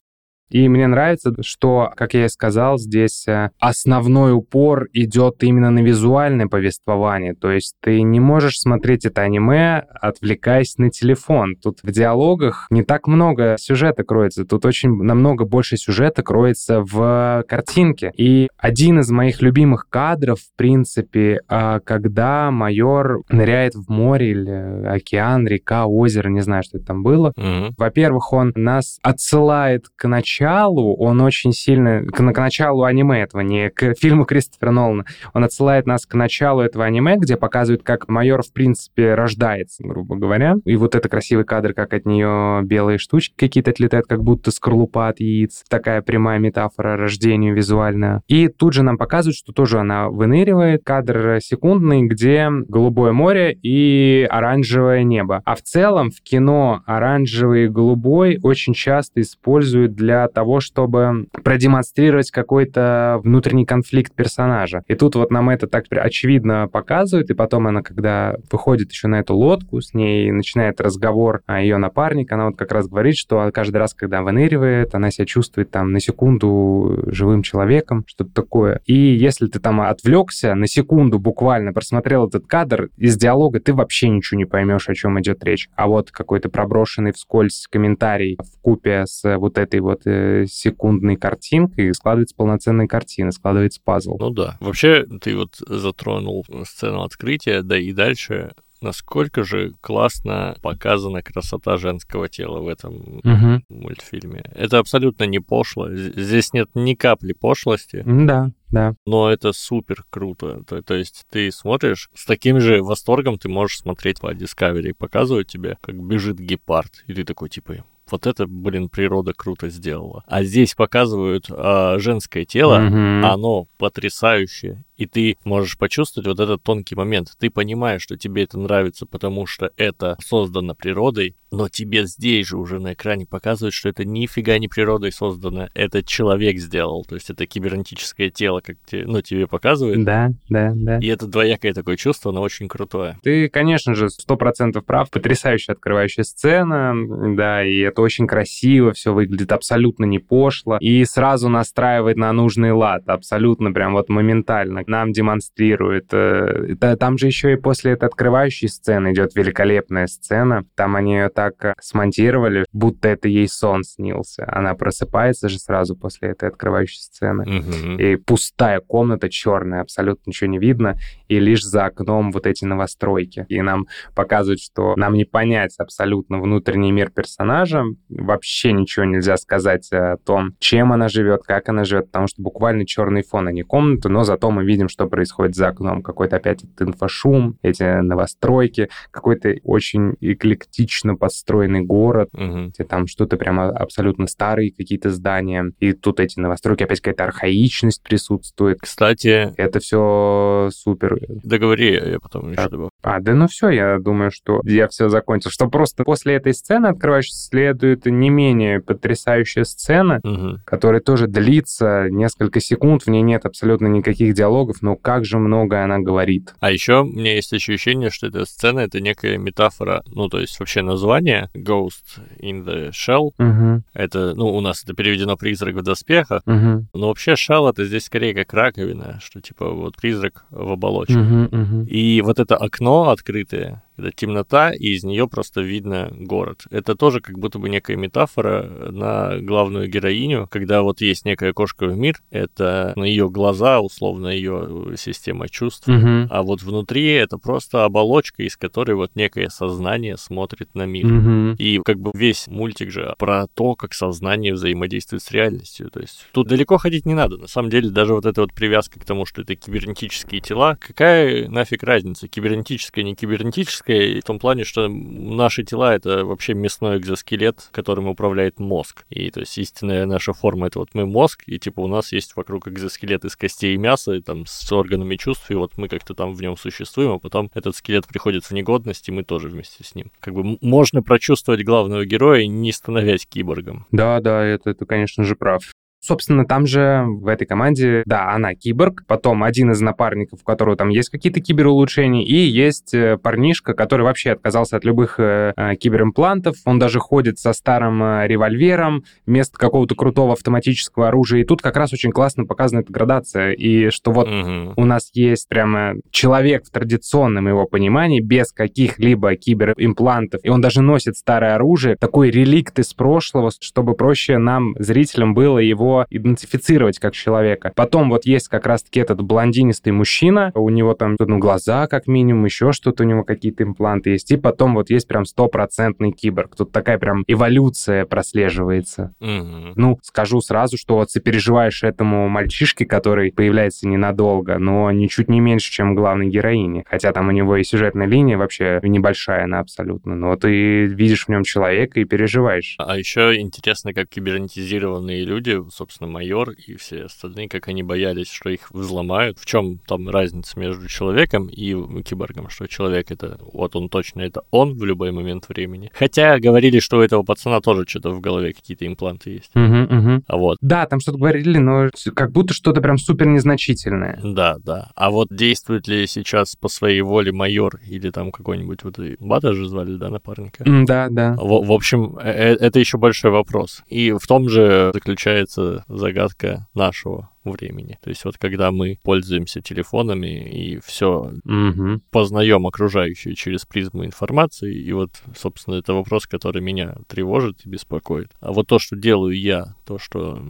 И мне нравится, что, как я и сказал, здесь э, основной упор идет именно на визуальное повествование. То есть ты не можешь смотреть это аниме, отвлекаясь на телефон. Тут в диалогах не так много сюжета кроется. Тут очень намного больше сюжета кроется в картинке. И один из моих любимых кадров, в принципе, а, когда майор ныряет в море или океан, река, озеро, не знаю, что это там было. Угу. Во-первых, он нас отсылает к началу началу он очень сильно... К, к началу аниме этого, не к фильму (laughs) Кристофера Нолана. Он отсылает нас к началу этого аниме, где показывает, как майор, в принципе, рождается, грубо говоря. И вот это красивый кадр, как от нее белые штучки какие-то отлетают, как будто скорлупа от яиц. Такая прямая метафора рождению визуальная. И тут же нам показывают, что тоже она выныривает. Кадр секундный, где голубое море и оранжевое небо. А в целом в кино оранжевый и голубой очень часто используют для того, чтобы продемонстрировать какой-то внутренний конфликт персонажа. И тут вот нам это так очевидно показывают, и потом она, когда выходит еще на эту лодку, с ней начинает разговор а ее напарник, она вот как раз говорит, что каждый раз, когда выныривает, она себя чувствует там на секунду живым человеком, что-то такое. И если ты там отвлекся на секунду буквально, просмотрел этот кадр, из диалога ты вообще ничего не поймешь, о чем идет речь. А вот какой-то проброшенный вскользь комментарий в купе с вот этой вот э, секундной картинкой складывается полноценная картина, складывается пазл. Ну да. Вообще, ты вот затронул сцену открытия, да и дальше насколько же классно показана красота женского тела в этом угу. мультфильме. Это абсолютно не пошло. Здесь нет ни капли пошлости. Да, да. Но это супер круто. То, то есть ты смотришь, с таким же восторгом ты можешь смотреть по Discovery. Показывают тебе, как бежит гепард. И ты такой, типа, вот это, блин, природа круто сделала. А здесь показывают а, женское тело, mm-hmm. оно потрясающее и ты можешь почувствовать вот этот тонкий момент. Ты понимаешь, что тебе это нравится, потому что это создано природой, но тебе здесь же уже на экране показывают, что это нифига не природой создано, это человек сделал, то есть это кибернетическое тело, как тебе, ну, тебе показывают. Да, да, да. И это двоякое такое чувство, оно очень крутое. Ты, конечно же, сто процентов прав, потрясающая открывающая сцена, да, и это очень красиво, все выглядит абсолютно не пошло, и сразу настраивает на нужный лад, абсолютно прям вот моментально нам демонстрирует. Э, там же еще и после этой открывающей сцены идет великолепная сцена. Там они ее так э, смонтировали, будто это ей сон снился. Она просыпается же сразу после этой открывающей сцены. Угу. И пустая комната, черная, абсолютно ничего не видно. И лишь за окном вот эти новостройки. И нам показывают, что нам не понять абсолютно внутренний мир персонажа. Вообще ничего нельзя сказать о том, чем она живет, как она живет, потому что буквально черный фон, а не комната, но зато мы видим видим, что происходит за окном. Какой-то опять этот инфошум, эти новостройки, какой-то очень эклектично построенный город, угу. где там что-то прямо абсолютно старые какие-то здания. И тут эти новостройки, опять какая-то архаичность присутствует. Кстати... Это все супер. Договори, я потом еще добавлю. А, да ну все, я думаю, что я все закончил. Что просто после этой сцены открывающей следует не менее потрясающая сцена, угу. которая тоже длится несколько секунд, в ней нет абсолютно никаких диалогов, диалогов, но как же много она говорит. А еще у меня есть ощущение, что эта сцена — это некая метафора, ну, то есть вообще название Ghost in the Shell, угу. это, ну, у нас это переведено «призрак в доспехах», угу. но вообще Shell — это здесь скорее как раковина, что типа вот призрак в оболочке. Угу, угу. И вот это окно открытое, это темнота, и из нее просто видно город. Это тоже как будто бы некая метафора на главную героиню, когда вот есть некая кошка в мир, это на ее глаза, условно, ее система чувств, угу. а вот внутри это просто оболочка, из которой вот некое сознание смотрит на мир. Угу. И как бы весь мультик же про то, как сознание взаимодействует с реальностью. То есть тут далеко ходить не надо. На самом деле даже вот эта вот привязка к тому, что это кибернетические тела, какая нафиг разница, кибернетическая, не кибернетическая, физическое в том плане, что наши тела — это вообще мясной экзоскелет, которым управляет мозг. И то есть истинная наша форма — это вот мы мозг, и типа у нас есть вокруг экзоскелет из костей и мяса, и там с органами чувств, и вот мы как-то там в нем существуем, а потом этот скелет приходит в негодность, и мы тоже вместе с ним. Как бы можно прочувствовать главного героя, не становясь киборгом. Да, да, это, это конечно же, прав. Собственно, там же в этой команде, да, она киборг, потом один из напарников, у которого там есть какие-то киберулучшения, и есть э, парнишка, который вообще отказался от любых э, э, киберимплантов, он даже ходит со старым э, револьвером вместо какого-то крутого автоматического оружия, и тут как раз очень классно показана эта градация, и что вот угу. у нас есть прямо человек в традиционном его понимании, без каких-либо киберимплантов, и он даже носит старое оружие, такой реликт из прошлого, чтобы проще нам, зрителям, было его его идентифицировать как человека. Потом вот есть как раз-таки этот блондинистый мужчина, у него там ну, глаза как минимум, еще что-то, у него какие-то импланты есть. И потом вот есть прям стопроцентный киборг. Тут такая прям эволюция прослеживается. Мгм. Ну, скажу сразу, что вот сопереживаешь этому мальчишке, который появляется ненадолго, но ничуть не меньше, чем главной героине. Хотя там у него и сюжетная линия вообще небольшая она абсолютно. Но ты видишь в нем человека и переживаешь. А еще интересно, как кибернетизированные люди, собственно, майор и все остальные, как они боялись, что их взломают. В чем там разница между человеком и киборгом? Что человек это, вот он точно, это он в любой момент времени. Хотя говорили, что у этого пацана тоже что-то в голове какие-то импланты есть. Мгм, мгм. А вот, Да, там что-то говорили, но как будто что-то прям супер незначительное. да, да. А вот действует ли сейчас по своей воле майор или там какой-нибудь вот Бата же звали, да, напарника? Да, да. В, в общем, э- э- это еще большой вопрос. И в том же заключается загадка нашего времени. То есть вот когда мы пользуемся телефонами и все Мгм. познаем окружающее через призму информации, и вот, собственно, это вопрос, который меня тревожит и беспокоит. А вот то, что делаю я, то, что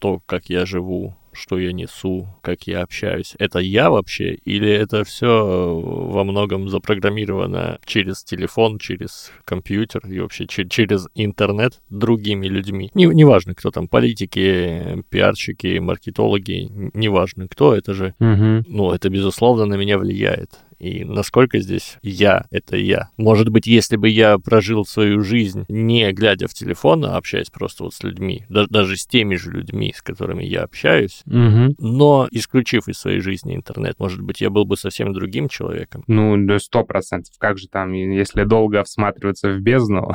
то, как я живу, что я несу, как я общаюсь, это я вообще, или это все во многом запрограммировано через телефон, через компьютер и вообще че- через интернет другими людьми? Не- Неважно, кто там, политики, пиарщики, маркетологи, н- неважно кто, это же Мгм. ну, это, безусловно, на меня влияет. И насколько здесь я — это я. Может быть, если бы я прожил свою жизнь, не глядя в телефон, а общаясь просто вот с людьми, да- даже с теми же людьми, с которыми я общаюсь, Мгм. но исключив из своей жизни интернет, может быть, я был бы совсем другим человеком. Ну, сто процентов. Как же там, если долго всматриваться в бездну?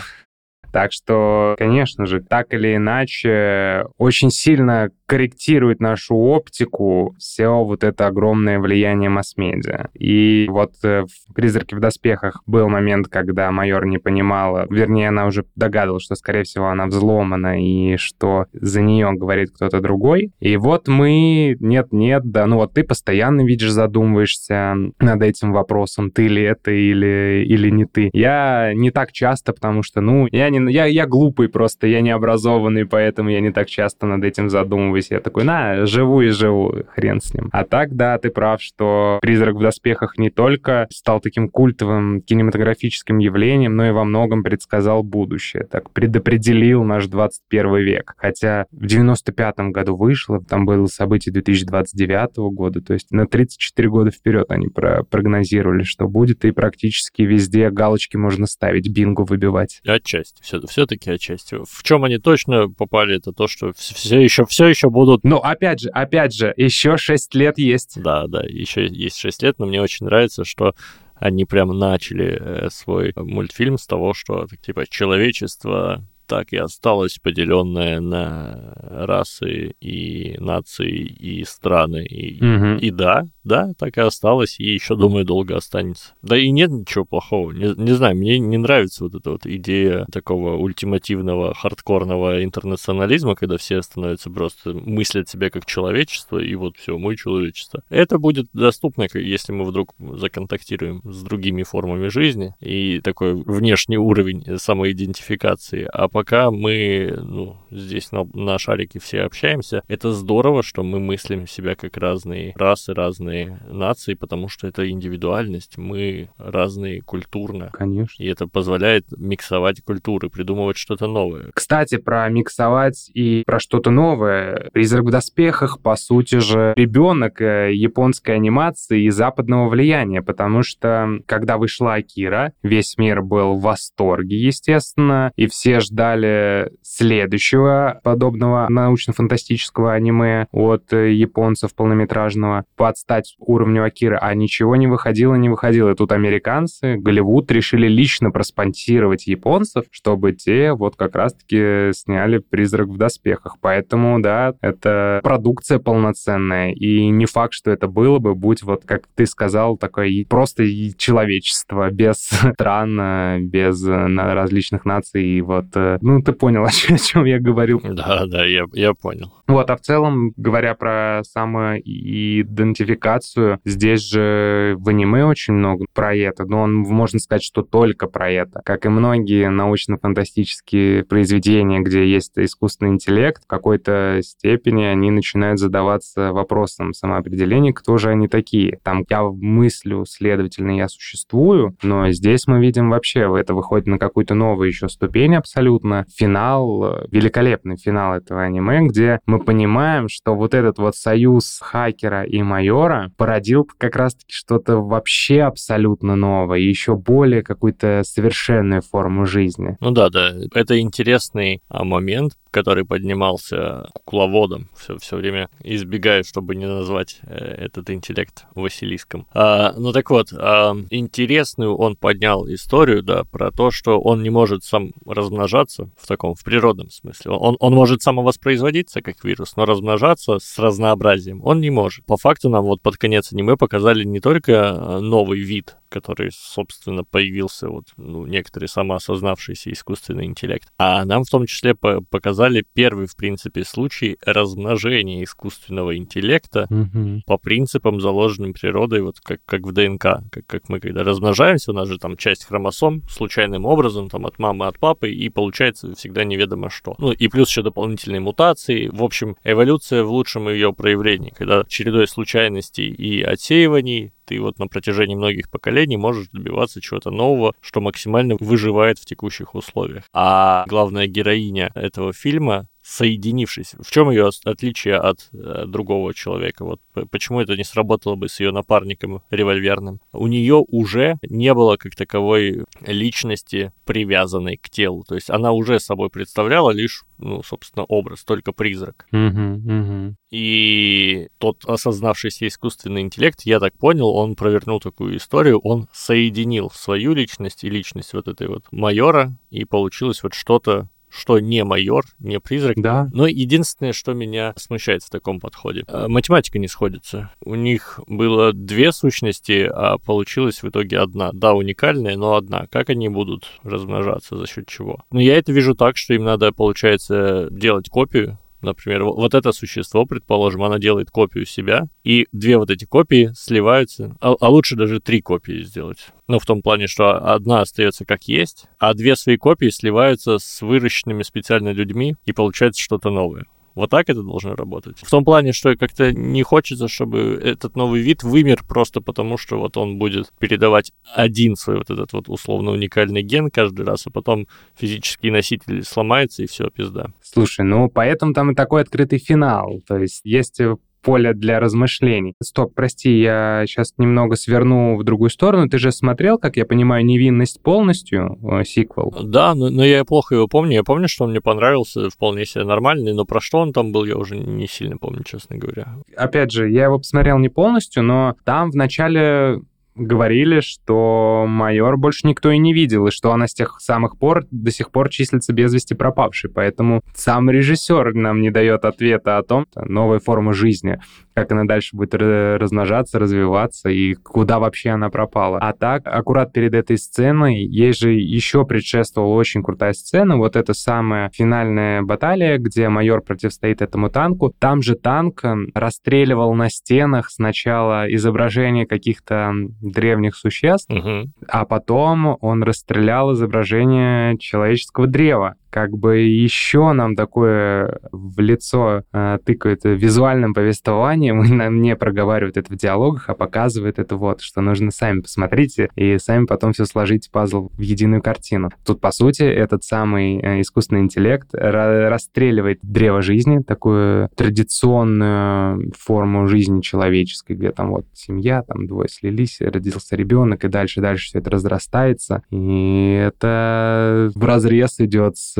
Так что, конечно же, так или иначе, очень сильно корректирует нашу оптику все вот это огромное влияние масс-медиа. И вот э, в «Призраке в доспехах» был момент, когда майор не понимала, вернее, она уже догадывалась, что, скорее всего, она взломана, и что за нее говорит кто-то другой. И вот мы, нет-нет, да, ну вот ты постоянно, видишь, задумываешься над этим вопросом, ты ли это или, или не ты. Я не так часто, потому что, ну, я, не, я, я глупый просто, я не образованный, поэтому я не так часто над этим задумываюсь. Я такой, на, живу и живу, хрен с ним. А так, да, ты прав, что «Призрак в доспехах» не только стал таким культовым кинематографическим явлением, но и во многом предсказал будущее, так предопределил наш 21 век. Хотя в 95 году вышло, там было событие 2029 года, то есть на 34 года вперед они про прогнозировали, что будет, и практически везде галочки можно ставить, бинго выбивать. Отчасти, все-таки отчасти. В чем они точно попали, это то, что все еще, все еще будут Но опять же, опять же, еще 6 лет есть. Да, да, еще есть 6 лет, но мне очень нравится, что они прям начали э, свой мультфильм с того, что типа человечество так и осталось поделенное на расы и нации и страны. И, Мгм. и да, да, так и осталось, и еще, думаю, долго останется. Да и нет ничего плохого. Не, не знаю, мне не нравится вот эта вот идея такого ультимативного, хардкорного интернационализма, когда все становятся просто мыслят себя как человечество, и вот все, мы человечество. Это будет доступно, если мы вдруг законтактируем с другими формами жизни, и такой внешний уровень самоидентификации. А пока мы, ну, здесь на, на шарике все общаемся, это здорово, что мы мыслим себя как разные расы, разные нации, потому что это индивидуальность, мы разные культурно. Конечно. И это позволяет миксовать культуры, придумывать что-то новое. Кстати, про миксовать и про что-то новое. «Призрак в доспехах», по сути же, ребенок э, японской анимации и западного влияния, потому что, когда вышла Акира, весь мир был в восторге, естественно, и все ждали следующего подобного научно-фантастического аниме от э, японцев полнометражного под стать уровню Акиры, а ничего не выходило, не выходило. И тут американцы, Голливуд решили лично проспонсировать японцев, чтобы те вот как раз-таки сняли «Призрак в доспехах». Поэтому, да, это продукция полноценная. И не факт, что это было бы, будь вот, как ты сказал, такое просто человечество, без (laughs) стран, без э, различных наций. И вот, э, ну, ты понял, (laughs) о чем, о чем я говорил. Да, да, я, я понял. Вот, а в целом, говоря про самоидентификацию модификацию. Здесь же в аниме очень много про это, но он, можно сказать, что только про это. Как и многие научно-фантастические произведения, где есть искусственный интеллект, в какой-то степени они начинают задаваться вопросом самоопределения, кто же они такие. Там я мыслю, следовательно, я существую, но здесь мы видим вообще, это выходит на какую-то новую еще ступень абсолютно. Финал, великолепный финал этого аниме, где мы понимаем, что вот этот вот союз хакера и майора породил как раз-таки что-то вообще абсолютно новое, еще более какую-то совершенную форму жизни. Ну да, да, это интересный а, момент, который поднимался кукловодом, все, все время избегаю, чтобы не назвать э, этот интеллект Василиском. А, ну так вот, а, интересную он поднял историю, да, про то, что он не может сам размножаться в таком, в природном смысле. Он, он может самовоспроизводиться как вирус, но размножаться с разнообразием он не может. По факту нам вот под конец аниме показали не только э, новый вид который, собственно, появился, вот, ну, некоторый самоосознавшийся искусственный интеллект. А нам в том числе по показали первый, в принципе, случай размножения искусственного интеллекта mm-hmm. по принципам, заложенным природой, вот как, как в ДНК. Как, как мы когда размножаемся, у нас же там часть хромосом случайным образом, там от мамы, от папы, и получается всегда неведомо что. Ну, и плюс еще дополнительные мутации. В общем, эволюция в лучшем ее проявлении, когда чередой случайностей и отсеиваний ты вот на протяжении многих поколений можешь добиваться чего-то нового, что максимально выживает в текущих условиях. А главная героиня этого фильма соединившись. В чем ее отличие от э, другого человека? Вот почему это не сработало бы с ее напарником револьверным? У нее уже не было как таковой личности, привязанной к телу. То есть она уже собой представляла лишь, ну, собственно, образ, только призрак. Uh-huh, uh-huh. И тот осознавшийся искусственный интеллект, я так понял, он провернул такую историю, он соединил свою личность и личность вот этой вот майора, и получилось вот что-то что не майор, не призрак. Да. Но единственное, что меня смущает в таком подходе, э, математика не сходится. У них было две сущности, а получилась в итоге одна. Да, уникальная, но одна. Как они будут размножаться, за счет чего? Ну, я это вижу так, что им надо, получается, делать копию Например, вот это существо, предположим, она делает копию себя, и две вот эти копии сливаются, а, а лучше даже три копии сделать. Ну, в том плане, что одна остается как есть, а две свои копии сливаются с выращенными специально людьми, и получается что-то новое. Вот так это должно работать. В том плане, что как-то не хочется, чтобы этот новый вид вымер просто потому, что вот он будет передавать один свой вот этот вот условно уникальный ген каждый раз, а потом физический носитель сломается и все, пизда. Слушай, ну поэтому там и такой открытый финал. То есть есть поле для размышлений. Стоп, прости, я сейчас немного сверну в другую сторону. Ты же смотрел, как я понимаю, «Невинность» полностью, э, сиквел? Да, но, но я плохо его помню. Я помню, что он мне понравился, вполне себе нормальный, но про что он там был, я уже не сильно помню, честно говоря. Опять же, я его посмотрел не полностью, но там в начале говорили, что майор больше никто и не видел, и что она с тех самых пор до сих пор числится без вести пропавшей. Поэтому сам режиссер нам не дает ответа о том, новая форма жизни как она дальше будет размножаться, развиваться и куда вообще она пропала. А так, аккурат перед этой сценой, ей же еще предшествовала очень крутая сцена, вот эта самая финальная баталия, где майор противостоит этому танку. Там же танк расстреливал на стенах сначала изображение каких-то древних существ, угу. а потом он расстрелял изображение человеческого древа как бы еще нам такое в лицо э, тыкают визуальным повествованием, (laughs) и нам не проговаривают это в диалогах, а показывают это вот, что нужно сами посмотрите и сами потом все сложить пазл в единую картину. Тут, по сути, этот самый э, искусственный интеллект расстреливает древо жизни, такую традиционную форму жизни человеческой, где там вот семья, там двое слились, родился ребенок, и дальше-дальше все это разрастается, и это в разрез идет с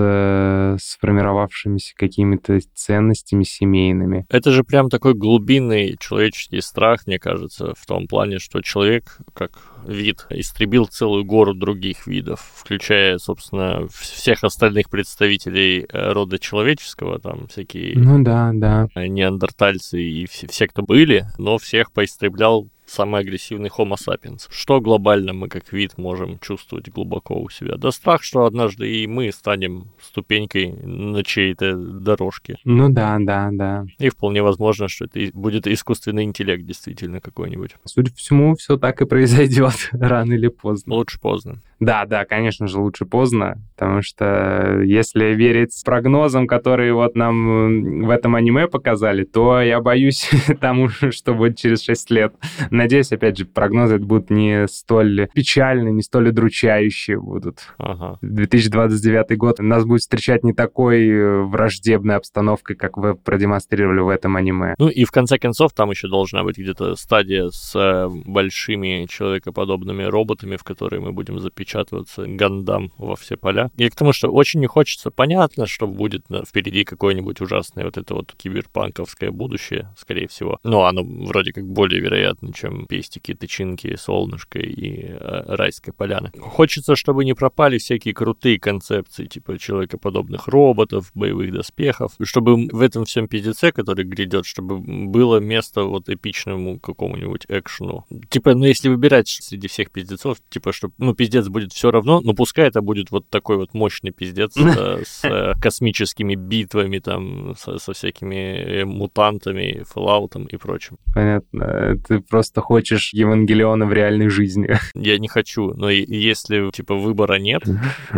сформировавшимися какими-то ценностями семейными. Это же прям такой глубинный человеческий страх, мне кажется, в том плане, что человек, как вид, истребил целую гору других видов, включая, собственно, всех остальных представителей э, рода человеческого, там всякие ну, да, да. неандертальцы и все, все, кто были, но всех поистреблял самый агрессивный Homo sapiens. Что глобально мы как вид можем чувствовать глубоко у себя? Да страх, что однажды и мы станем ступенькой на чьей-то дорожке. Ну да, да, да. И вполне возможно, что это будет искусственный интеллект действительно какой-нибудь. Судя по всему, все так и произойдет (laughs) рано или поздно. Лучше поздно. Да, да, конечно же, лучше поздно, потому что если верить прогнозам, которые вот нам в этом аниме показали, то я боюсь (laughs) тому, что будет через 6 лет. Надеюсь, опять же, прогнозы будут не столь печальные, не столь удручающие будут. Ага. 2029 год нас будет встречать не такой э, враждебной обстановкой, как вы продемонстрировали в этом аниме. Ну и в конце концов там еще должна быть где-то стадия с э, большими человекоподобными роботами, в которые мы будем запечатать впечатываться гандам во все поля. И к тому, что очень не хочется, понятно, что будет впереди какое-нибудь ужасное вот это вот киберпанковское будущее, скорее всего. Но оно вроде как более вероятно, чем пестики, тычинки, солнышко и э, райская поляна. Хочется, чтобы не пропали всякие крутые концепции, типа человекоподобных роботов, боевых доспехов, чтобы в этом всем пиздеце, который грядет, чтобы было место вот эпичному какому-нибудь экшену. Типа, ну если выбирать среди всех пиздецов, типа, чтобы, ну, пиздец будет будет все равно, но пускай это будет вот такой вот мощный пиздец (laughs) э, с э, космическими битвами, там, со, всякими э, мутантами, фоллаутом и прочим. Понятно. Ты просто хочешь Евангелиона в реальной жизни. (laughs) Я не хочу, но если, типа, выбора нет,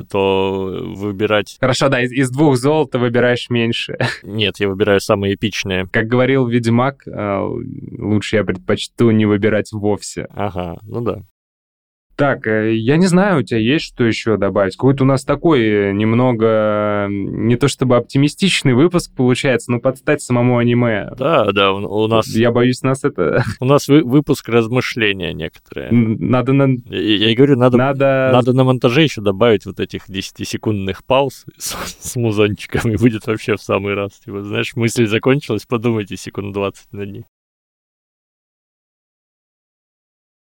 то выбирать... Хорошо, да, из, из двух зол ты выбираешь меньше. (laughs) Нет, я выбираю самое эпичное. Как говорил Ведьмак, лучше я предпочту не выбирать вовсе. Ага, ну да. Так, э, я не знаю, у тебя есть что еще добавить? Какой-то у нас такой э, немного, не то чтобы оптимистичный выпуск получается, но подстать самому аниме. Да, да, у, у нас... Я боюсь, нас это... У нас вы, выпуск размышления некоторые. Надо на... Я, я говорю, надо, надо... надо на монтаже еще добавить вот этих 10-секундных пауз с, с музончиком, и будет вообще в самый раз. Типа, знаешь, мысль закончилась, подумайте секунд 20 над ней.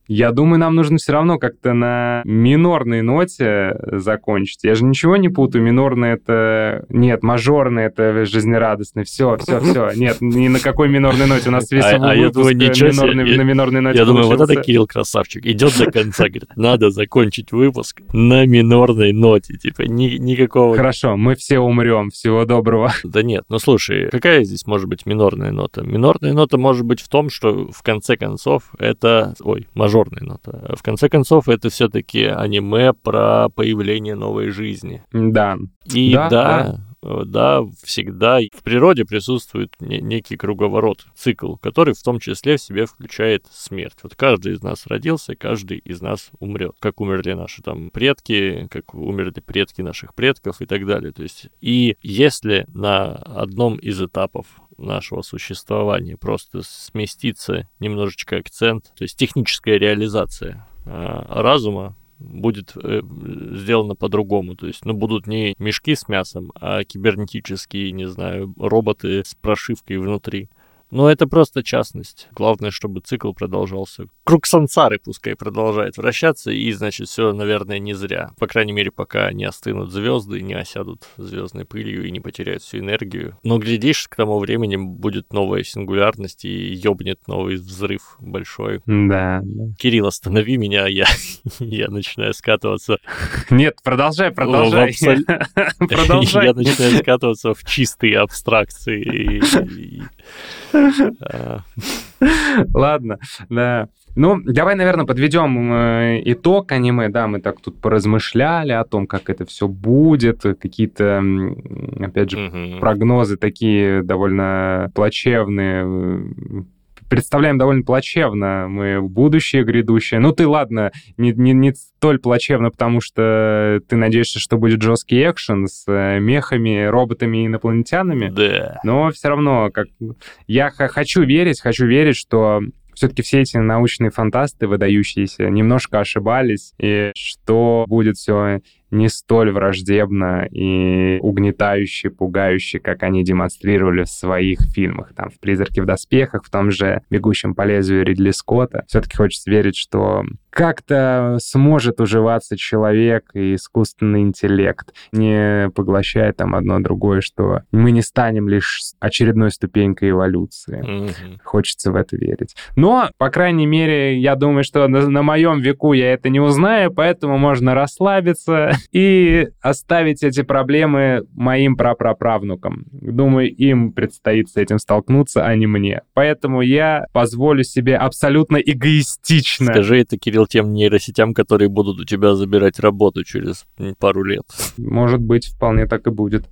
Я думаю, нам нужно все равно как-то на минорной ноте закончить. Я же ничего не путаю. Минорная это... Нет, мажорная это жизнерадостный. Все, все, все. (laughs) Нет, ни на какой минорной ноте. У нас весь а, а я думаю, ничего минорный, себе. на минорной ноте Я получился. думаю, вот это Кирилл красавчик. Идет до конца, говорит, надо закончить выпуск на минорной ноте. Типа ни, никакого... Хорошо, мы все умрем. Всего доброго. (laughs) Да нет, ну слушай, какая здесь может быть минорная нота? Минорная нота может быть в том, что в конце концов это... Ой, мажорная мажорная нота. В конце концов, это все-таки аниме про появление новой жизни. Да. И да, да, да, да всегда в природе присутствует некий круговорот, цикл, который в том числе в себе включает смерть. Вот каждый из нас родился, каждый из нас умрет. Как умерли наши там предки, как умерли предки наших предков и так далее. То есть, и если на одном из этапов нашего существования, просто сместится немножечко акцент, то есть техническая реализация э, разума будет э, сделано по-другому. То есть, ну, будут не мешки с мясом, а кибернетические, не знаю, роботы с прошивкой внутри. Но это просто частность. Главное, чтобы цикл продолжался. Круг сансары пускай продолжает вращаться, и, значит, все, наверное, не зря. По крайней мере, пока не остынут звезды, не осядут звездной пылью и не потеряют всю энергию. Но, глядишь, к тому времени будет новая сингулярность и ёбнет новый взрыв большой. Да. Кирилл, останови меня, (laughs) я, я начинаю скатываться. Нет, продолжай, продолжай. (laughs) Продолжай. (laughs) Я начинаю скатываться в чистые абстракции. Ладно, да. Ну, давай, наверное, подведем э, итог аниме. Да, мы так тут поразмышляли о том, как это все будет. Какие-то, опять же, прогнозы такие довольно плачевные представляем довольно плачевно мы будущее грядущее. Ну ты, ладно, не, не, не столь плачевно, потому что ты надеешься, что будет жесткий экшен с э, мехами, роботами и инопланетянами. Да. Но все равно, как я хочу верить, хочу верить, что все-таки все эти научные фантасты выдающиеся немножко ошибались, и что будет все не столь враждебно и угнетающе, пугающе, как они демонстрировали в своих фильмах. Там в «Призраке в доспехах», в том же «Бегущем по лезвию» Ридли Скотта. Все-таки хочется верить, что как-то сможет уживаться человек и искусственный интеллект, не поглощая там одно другое, что мы не станем лишь очередной ступенькой эволюции. Mm-hmm. Хочется в это верить. Но, по крайней мере, я думаю, что на, на моем веку я это не узнаю, поэтому можно расслабиться (laughs) и оставить эти проблемы моим прапраправнукам. Думаю, им предстоит с этим столкнуться, а не мне. Поэтому я позволю себе абсолютно эгоистично... Скажи это, Кирилл, говорил тем нейросетям, которые будут у тебя забирать работу через пару лет. Может быть, вполне так и будет.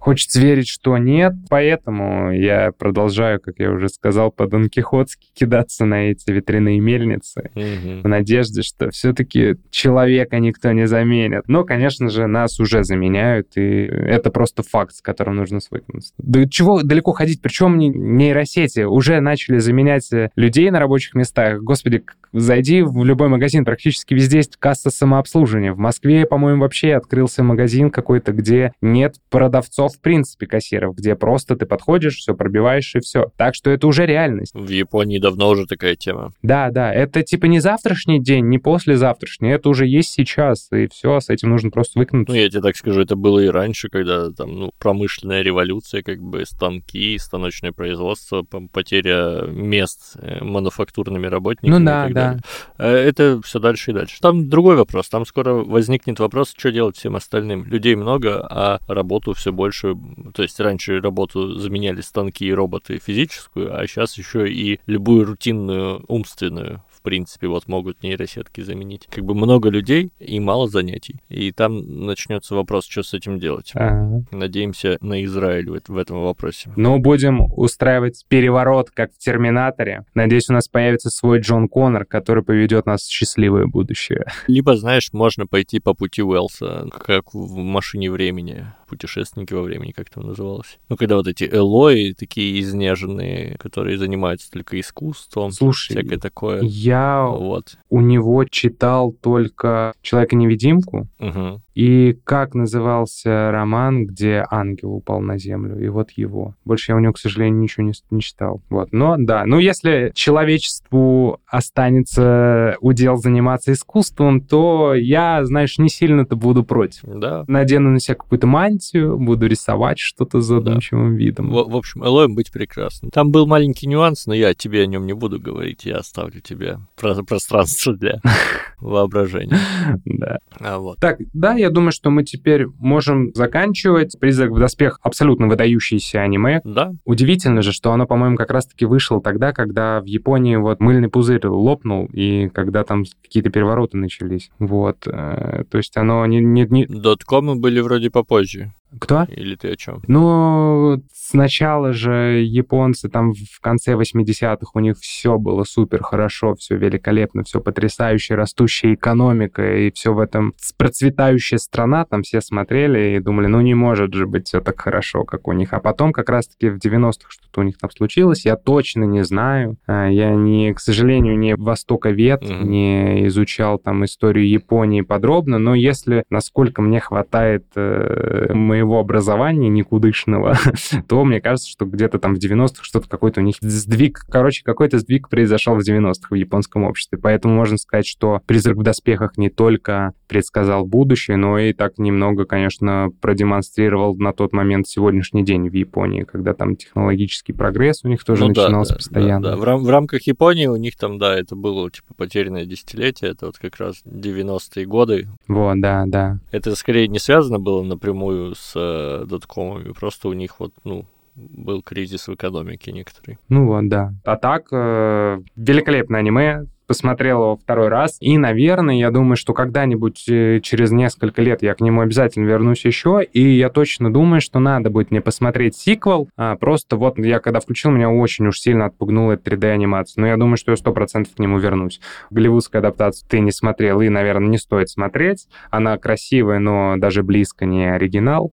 Хочется верить, что нет, поэтому я продолжаю, как я уже сказал, по-дон Кихотски кидаться на эти ветряные мельницы mm-hmm. в надежде, что все-таки человека никто не заменит. Но, конечно же, нас уже заменяют, и это просто факт, с которым нужно свыкнуться. Да чего далеко ходить? Причем нейросети уже начали заменять э, людей на рабочих местах. Господи, зайди в любой магазин, практически везде есть касса самообслуживания. В Москве, по-моему, вообще открылся магазин какой-то, где нет продавцов в принципе кассиров, где просто ты подходишь, все пробиваешь и все. Так что это уже реальность. В Японии давно уже такая тема. Да, да, это типа не завтрашний день, не послезавтрашний, это уже есть сейчас, и все, с этим нужно просто выкнуться. Ну, я тебе так скажу, это было и раньше, когда там, ну, промышленная революция, как бы станки, станочное производство, потеря мест э, мануфактурными работниками. Ну да, да. Э, это все дальше и дальше. Там другой вопрос, там скоро возникнет вопрос, что делать всем остальным. Людей много, а работу все больше больше, то есть раньше работу заменяли станки и роботы физическую, а сейчас еще и любую рутинную умственную в принципе, вот могут нейросетки заменить. Как бы много людей и мало занятий. И там начнется вопрос, что с этим делать. Ага. Надеемся на Израиль в, в этом вопросе. Ну, будем устраивать переворот, как в «Терминаторе». Надеюсь, у нас появится свой Джон Коннор, который поведет нас в счастливое будущее. Либо, знаешь, можно пойти по пути Уэлса, как в «Машине времени» путешественники во времени, как там называлось. Ну, когда вот эти элои такие изнеженные, которые занимаются только искусством, Слушай, всякое такое. Я вот. у него читал только «Человека-невидимку», угу. И как назывался роман, где ангел упал на землю? И вот его. Больше я у него, к сожалению, ничего не, не читал. Вот. Но да, ну если человечеству останется удел заниматься искусством, то я, знаешь, не сильно-то буду против. Да. Надену на себя какую-то мантию, буду рисовать что-то задумчивым да. видом. В, в общем, Элоем быть прекрасно. Там был маленький нюанс, но я тебе о нем не буду говорить. Я оставлю тебе пространство для (laughs) воображения. Да. А вот. Так, да, я думаю, что мы теперь можем заканчивать. «Призрак в доспех» абсолютно выдающееся аниме. Да. Удивительно же, что оно, по-моему, как раз-таки вышло тогда, когда в Японии вот мыльный пузырь лопнул, и когда там какие-то перевороты начались. Вот. Э, то есть оно не... не, не... Доткомы были вроде попозже. Кто? Или ты о чем? Ну, сначала же японцы там в конце 80-х у них все было супер хорошо, все великолепно, все потрясающе, растущая экономика и все в этом процветающая страна, там все смотрели и думали, ну не может же быть все так хорошо, как у них. А потом как раз-таки в 90-х что-то у них там случилось, я точно не знаю. А, я не, к сожалению, не востоковед, mm-hmm. не изучал там историю Японии подробно, но если, насколько мне хватает э, моего образования никудышного, (laughs) то мне кажется, что где-то там в 90-х что-то какой-то у них сдвиг, короче, какой-то сдвиг произошел в 90-х в японском обществе. Поэтому можно сказать, что «Призрак в доспехах» не только предсказал будущее, но и так немного, конечно, продемонстрировал на тот момент сегодняшний день в Японии, когда там технологический прогресс у них тоже ну, начинался да, постоянно. Да, да. В, рам- в рамках Японии у них там, да, это было типа потерянное десятилетие, это вот как раз 90-е годы. Вот, да, да. Это скорее не связано было напрямую с э, доткомами, просто у них вот, ну, был кризис в экономике некоторый. Ну вот, да. А так, э, великолепное аниме, посмотрел его второй раз. И, наверное, я думаю, что когда-нибудь э, через несколько лет я к нему обязательно вернусь еще. И я точно думаю, что надо будет мне посмотреть сиквел. А, просто вот я когда включил, меня очень уж сильно отпугнула 3D-анимация. Но я думаю, что я сто процентов к нему вернусь. Голливудскую адаптацию ты не смотрел и, наверное, не стоит смотреть. Она красивая, но даже близко не оригинал.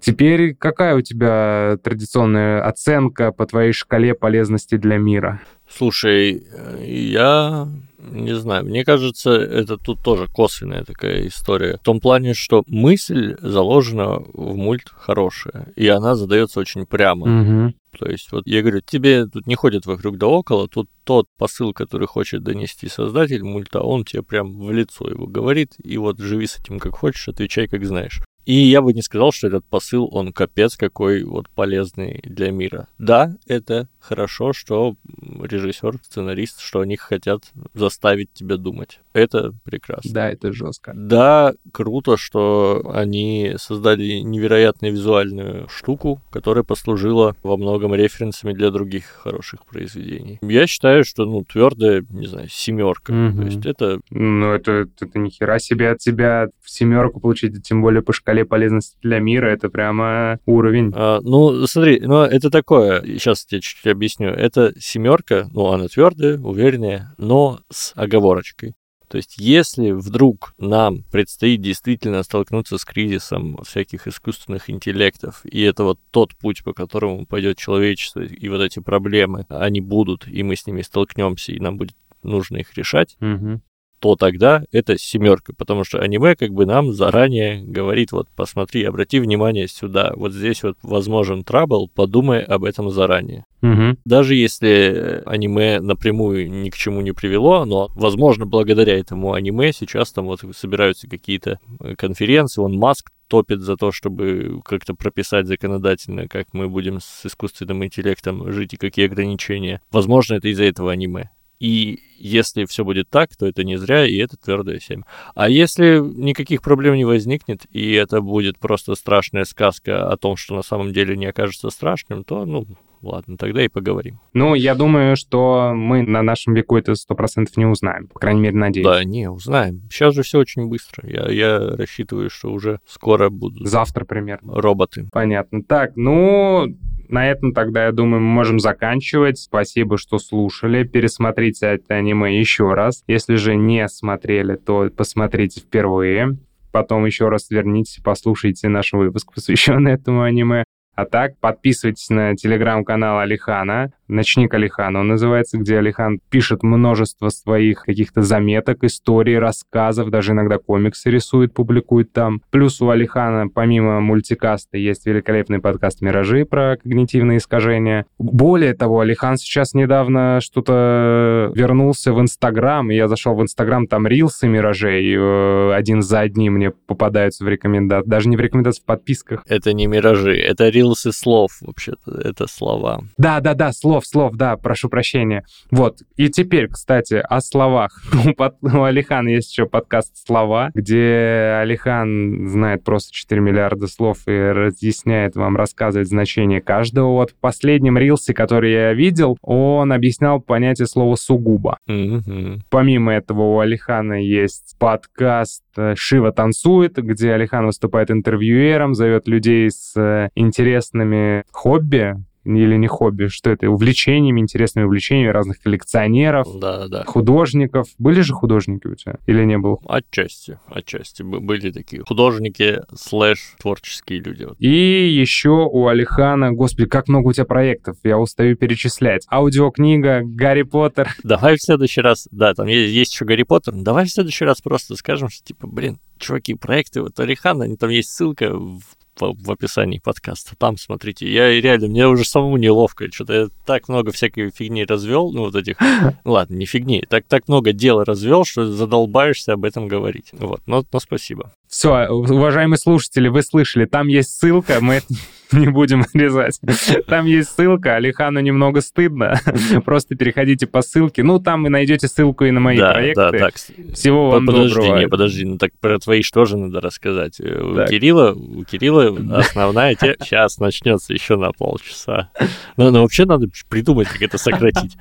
Теперь какая у тебя традиционная оценка по твоей шкале полезности для мира? Слушай, я Не знаю, мне кажется, это тут тоже косвенная такая история. В том плане, что мысль заложена в мульт хорошая, и она задается очень прямо. Мгм. То есть, вот я говорю, тебе тут не ходят вокруг да около, тут тот посыл, который хочет донести создатель мульта, он тебе прям в лицо его говорит, и вот живи с этим как хочешь, отвечай как знаешь. И я бы не сказал, что этот посыл, он капец какой вот полезный для мира. Да, это хорошо, что режиссер, сценарист, что они хотят заставить тебя думать. Это прекрасно. Да, это жестко. Да, круто, что они создали невероятно визуальную штуку, которая послужила во многом референсами для других хороших произведений. Я считаю, что, ну, твердая, не знаю, семерка. Мгм. То есть это Ну, это, это ни хера себе от тебя семерку получить, тем более по шкале полезности для мира, это прямо уровень. А, ну, смотри, ну, это такое, сейчас я чуть-чуть объясню. Это семерка, ну, она твердая, уверенная, но с оговорочкой. То есть, если вдруг нам предстоит действительно столкнуться с кризисом всяких искусственных интеллектов, и это вот тот путь, по которому пойдет человечество, и вот эти проблемы, они будут, и мы с ними столкнемся, и нам будет нужно их решать, Мгм. То тогда это семерка, потому что аниме как бы нам заранее говорит, вот посмотри, обрати внимание сюда, вот здесь вот возможен трабл, подумай об этом заранее. Мгм. Даже если аниме напрямую ни к чему не привело, но, возможно, благодаря этому аниме сейчас там вот собираются какие-то э, конференции, он Маск топит за то, чтобы как-то прописать законодательно, как мы будем с искусственным интеллектом жить и какие ограничения. Возможно, это из-за этого аниме. И если все будет так, то это не зря, и это твердая 7. А если никаких проблем не возникнет, и это будет просто страшная сказка о том, что на самом деле не окажется страшным, то, ну, ладно, тогда и поговорим. Ну, я думаю, что мы на нашем веку это сто процентов не узнаем. По крайней мере, надеюсь. Да, не, узнаем. Сейчас же все очень быстро. Я, я рассчитываю, что уже скоро будут Завтра примерно. роботы. Понятно. Так, ну, на этом тогда, я думаю, мы можем заканчивать. Спасибо, что слушали. Пересмотрите это аниме еще раз. Если же не смотрели, то посмотрите впервые. Потом еще раз вернитесь, послушайте наш выпуск, посвященный (laughs) этому аниме. А так, подписывайтесь на телеграм-канал Алихана. Ночник Алихана он называется, где Алихан пишет множество своих каких-то заметок, историй, рассказов, даже иногда комиксы рисует, публикует там. Плюс у Алихана, помимо мультикаста, есть великолепный подкаст «Миражи» про когнитивные искажения. Более того, Алихан сейчас недавно что-то вернулся в Инстаграм, я зашел в Инстаграм, там рилсы «Миражей» э, один за одним мне попадаются в рекомендациях, даже не в рекомендациях, в подписках. Это не миражи, это рилсы слов, вообще-то, это слова. Да, да, да, слов, слов, да, прошу прощения. Вот. И теперь, кстати, о словах. (laughs) У, Алихана есть еще подкаст «Слова», где Алихан знает просто 4 миллиарда слов и разъясняет вам, рассказывает значение каждого. Вот в последнем рилсе, который я видел, он объяснял понятие слова «сугубо». Мгм. Помимо этого у Алихана есть подкаст «Шива танцует», где Алихан выступает интервьюером, зовет людей с э, интересными хобби, или не хобби, что это, увлечениями, интересными увлечениями разных коллекционеров, Да-да-да. художников. Были же художники у тебя? Или не было? Отчасти, отчасти. Были такие художники слэш творческие люди. И еще у Алихана, господи, как много у тебя проектов, я устаю перечислять. Аудиокнига, Гарри Поттер. (laughs) Давай в следующий раз, да, там есть, есть еще Гарри Поттер, давай в следующий раз просто скажем, что типа, блин, чуваки, проекты вот Алихана, они- там есть ссылка в, в- описании подкаста. Там смотрите. Я реально, мне уже самому неловко. Что-то я так много всякой фигни развел, ну вот этих. (laughs) Ладно, не фигни. Так, так много дела развел, что задолбаешься об этом говорить. Вот, но, но спасибо. Все, уважаемые слушатели, вы слышали, там есть ссылка, мы (laughs) не будем (laughs) резать. Там есть ссылка, Алихану немного стыдно. (laughs) Просто переходите по ссылке. Ну, там вы найдете ссылку и на мои да, проекты. да, так. Всего вам Подожди, доброго. не, подожди, ну так про твои что же надо рассказать. Э, У Так. Кирилла, у Кирилла основная тема сейчас начнется еще на полчаса. Ну, ну, вообще надо придумать, как это сократить.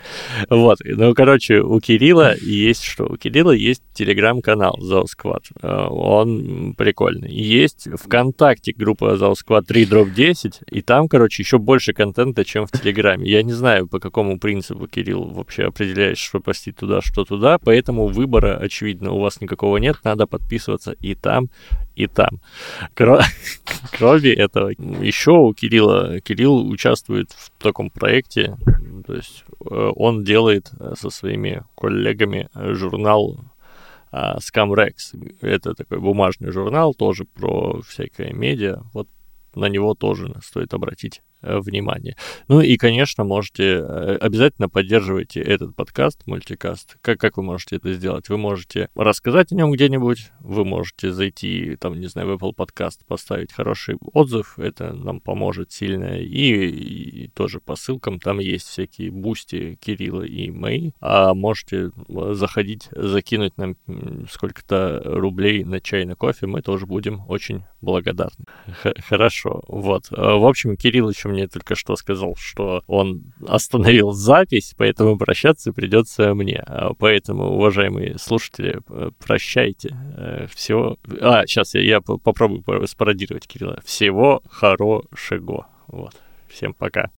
Вот, ну, короче, у Кирилла есть что? У Кирилла есть телеграм-канал Заусквад. Он прикольный. Есть ВКонтакте группа Заусквад 3 дроп 10, 10, и там, короче, еще больше контента, чем в Телеграме. Я не знаю, по какому принципу, Кирилл, вообще определяешь, что постить туда, что туда, поэтому выбора, очевидно, у вас никакого нет, надо подписываться и там, и там. Кро... (laughs) Кроме этого, еще у Кирилла, Кирилл участвует в таком проекте, то есть э, он делает э, со своими коллегами журнал а, Scamrex. Это такой бумажный журнал, тоже про всякое медиа. Вот на него тоже стоит обратить внимание. Ну и, конечно, можете э, обязательно поддерживайте этот подкаст, мультикаст. Как, как вы можете это сделать? Вы можете рассказать о нем где-нибудь, вы можете зайти, там, не знаю, в Apple Podcast, поставить хороший отзыв, это нам поможет сильно. И, и тоже по ссылкам там есть всякие Boosty Кирилла и мои. А можете э, заходить, закинуть нам сколько-то рублей на чай, на кофе, мы тоже будем очень благодарны. Х хорошо, вот. В общем, Кирилл еще мне только что сказал, что он остановил запись, поэтому прощаться придется мне. А поэтому, уважаемые слушатели, прощайте. Э, Всего... А, сейчас я, я попробую спародировать Кирилла. Всего хорошего. Вот. Всем пока.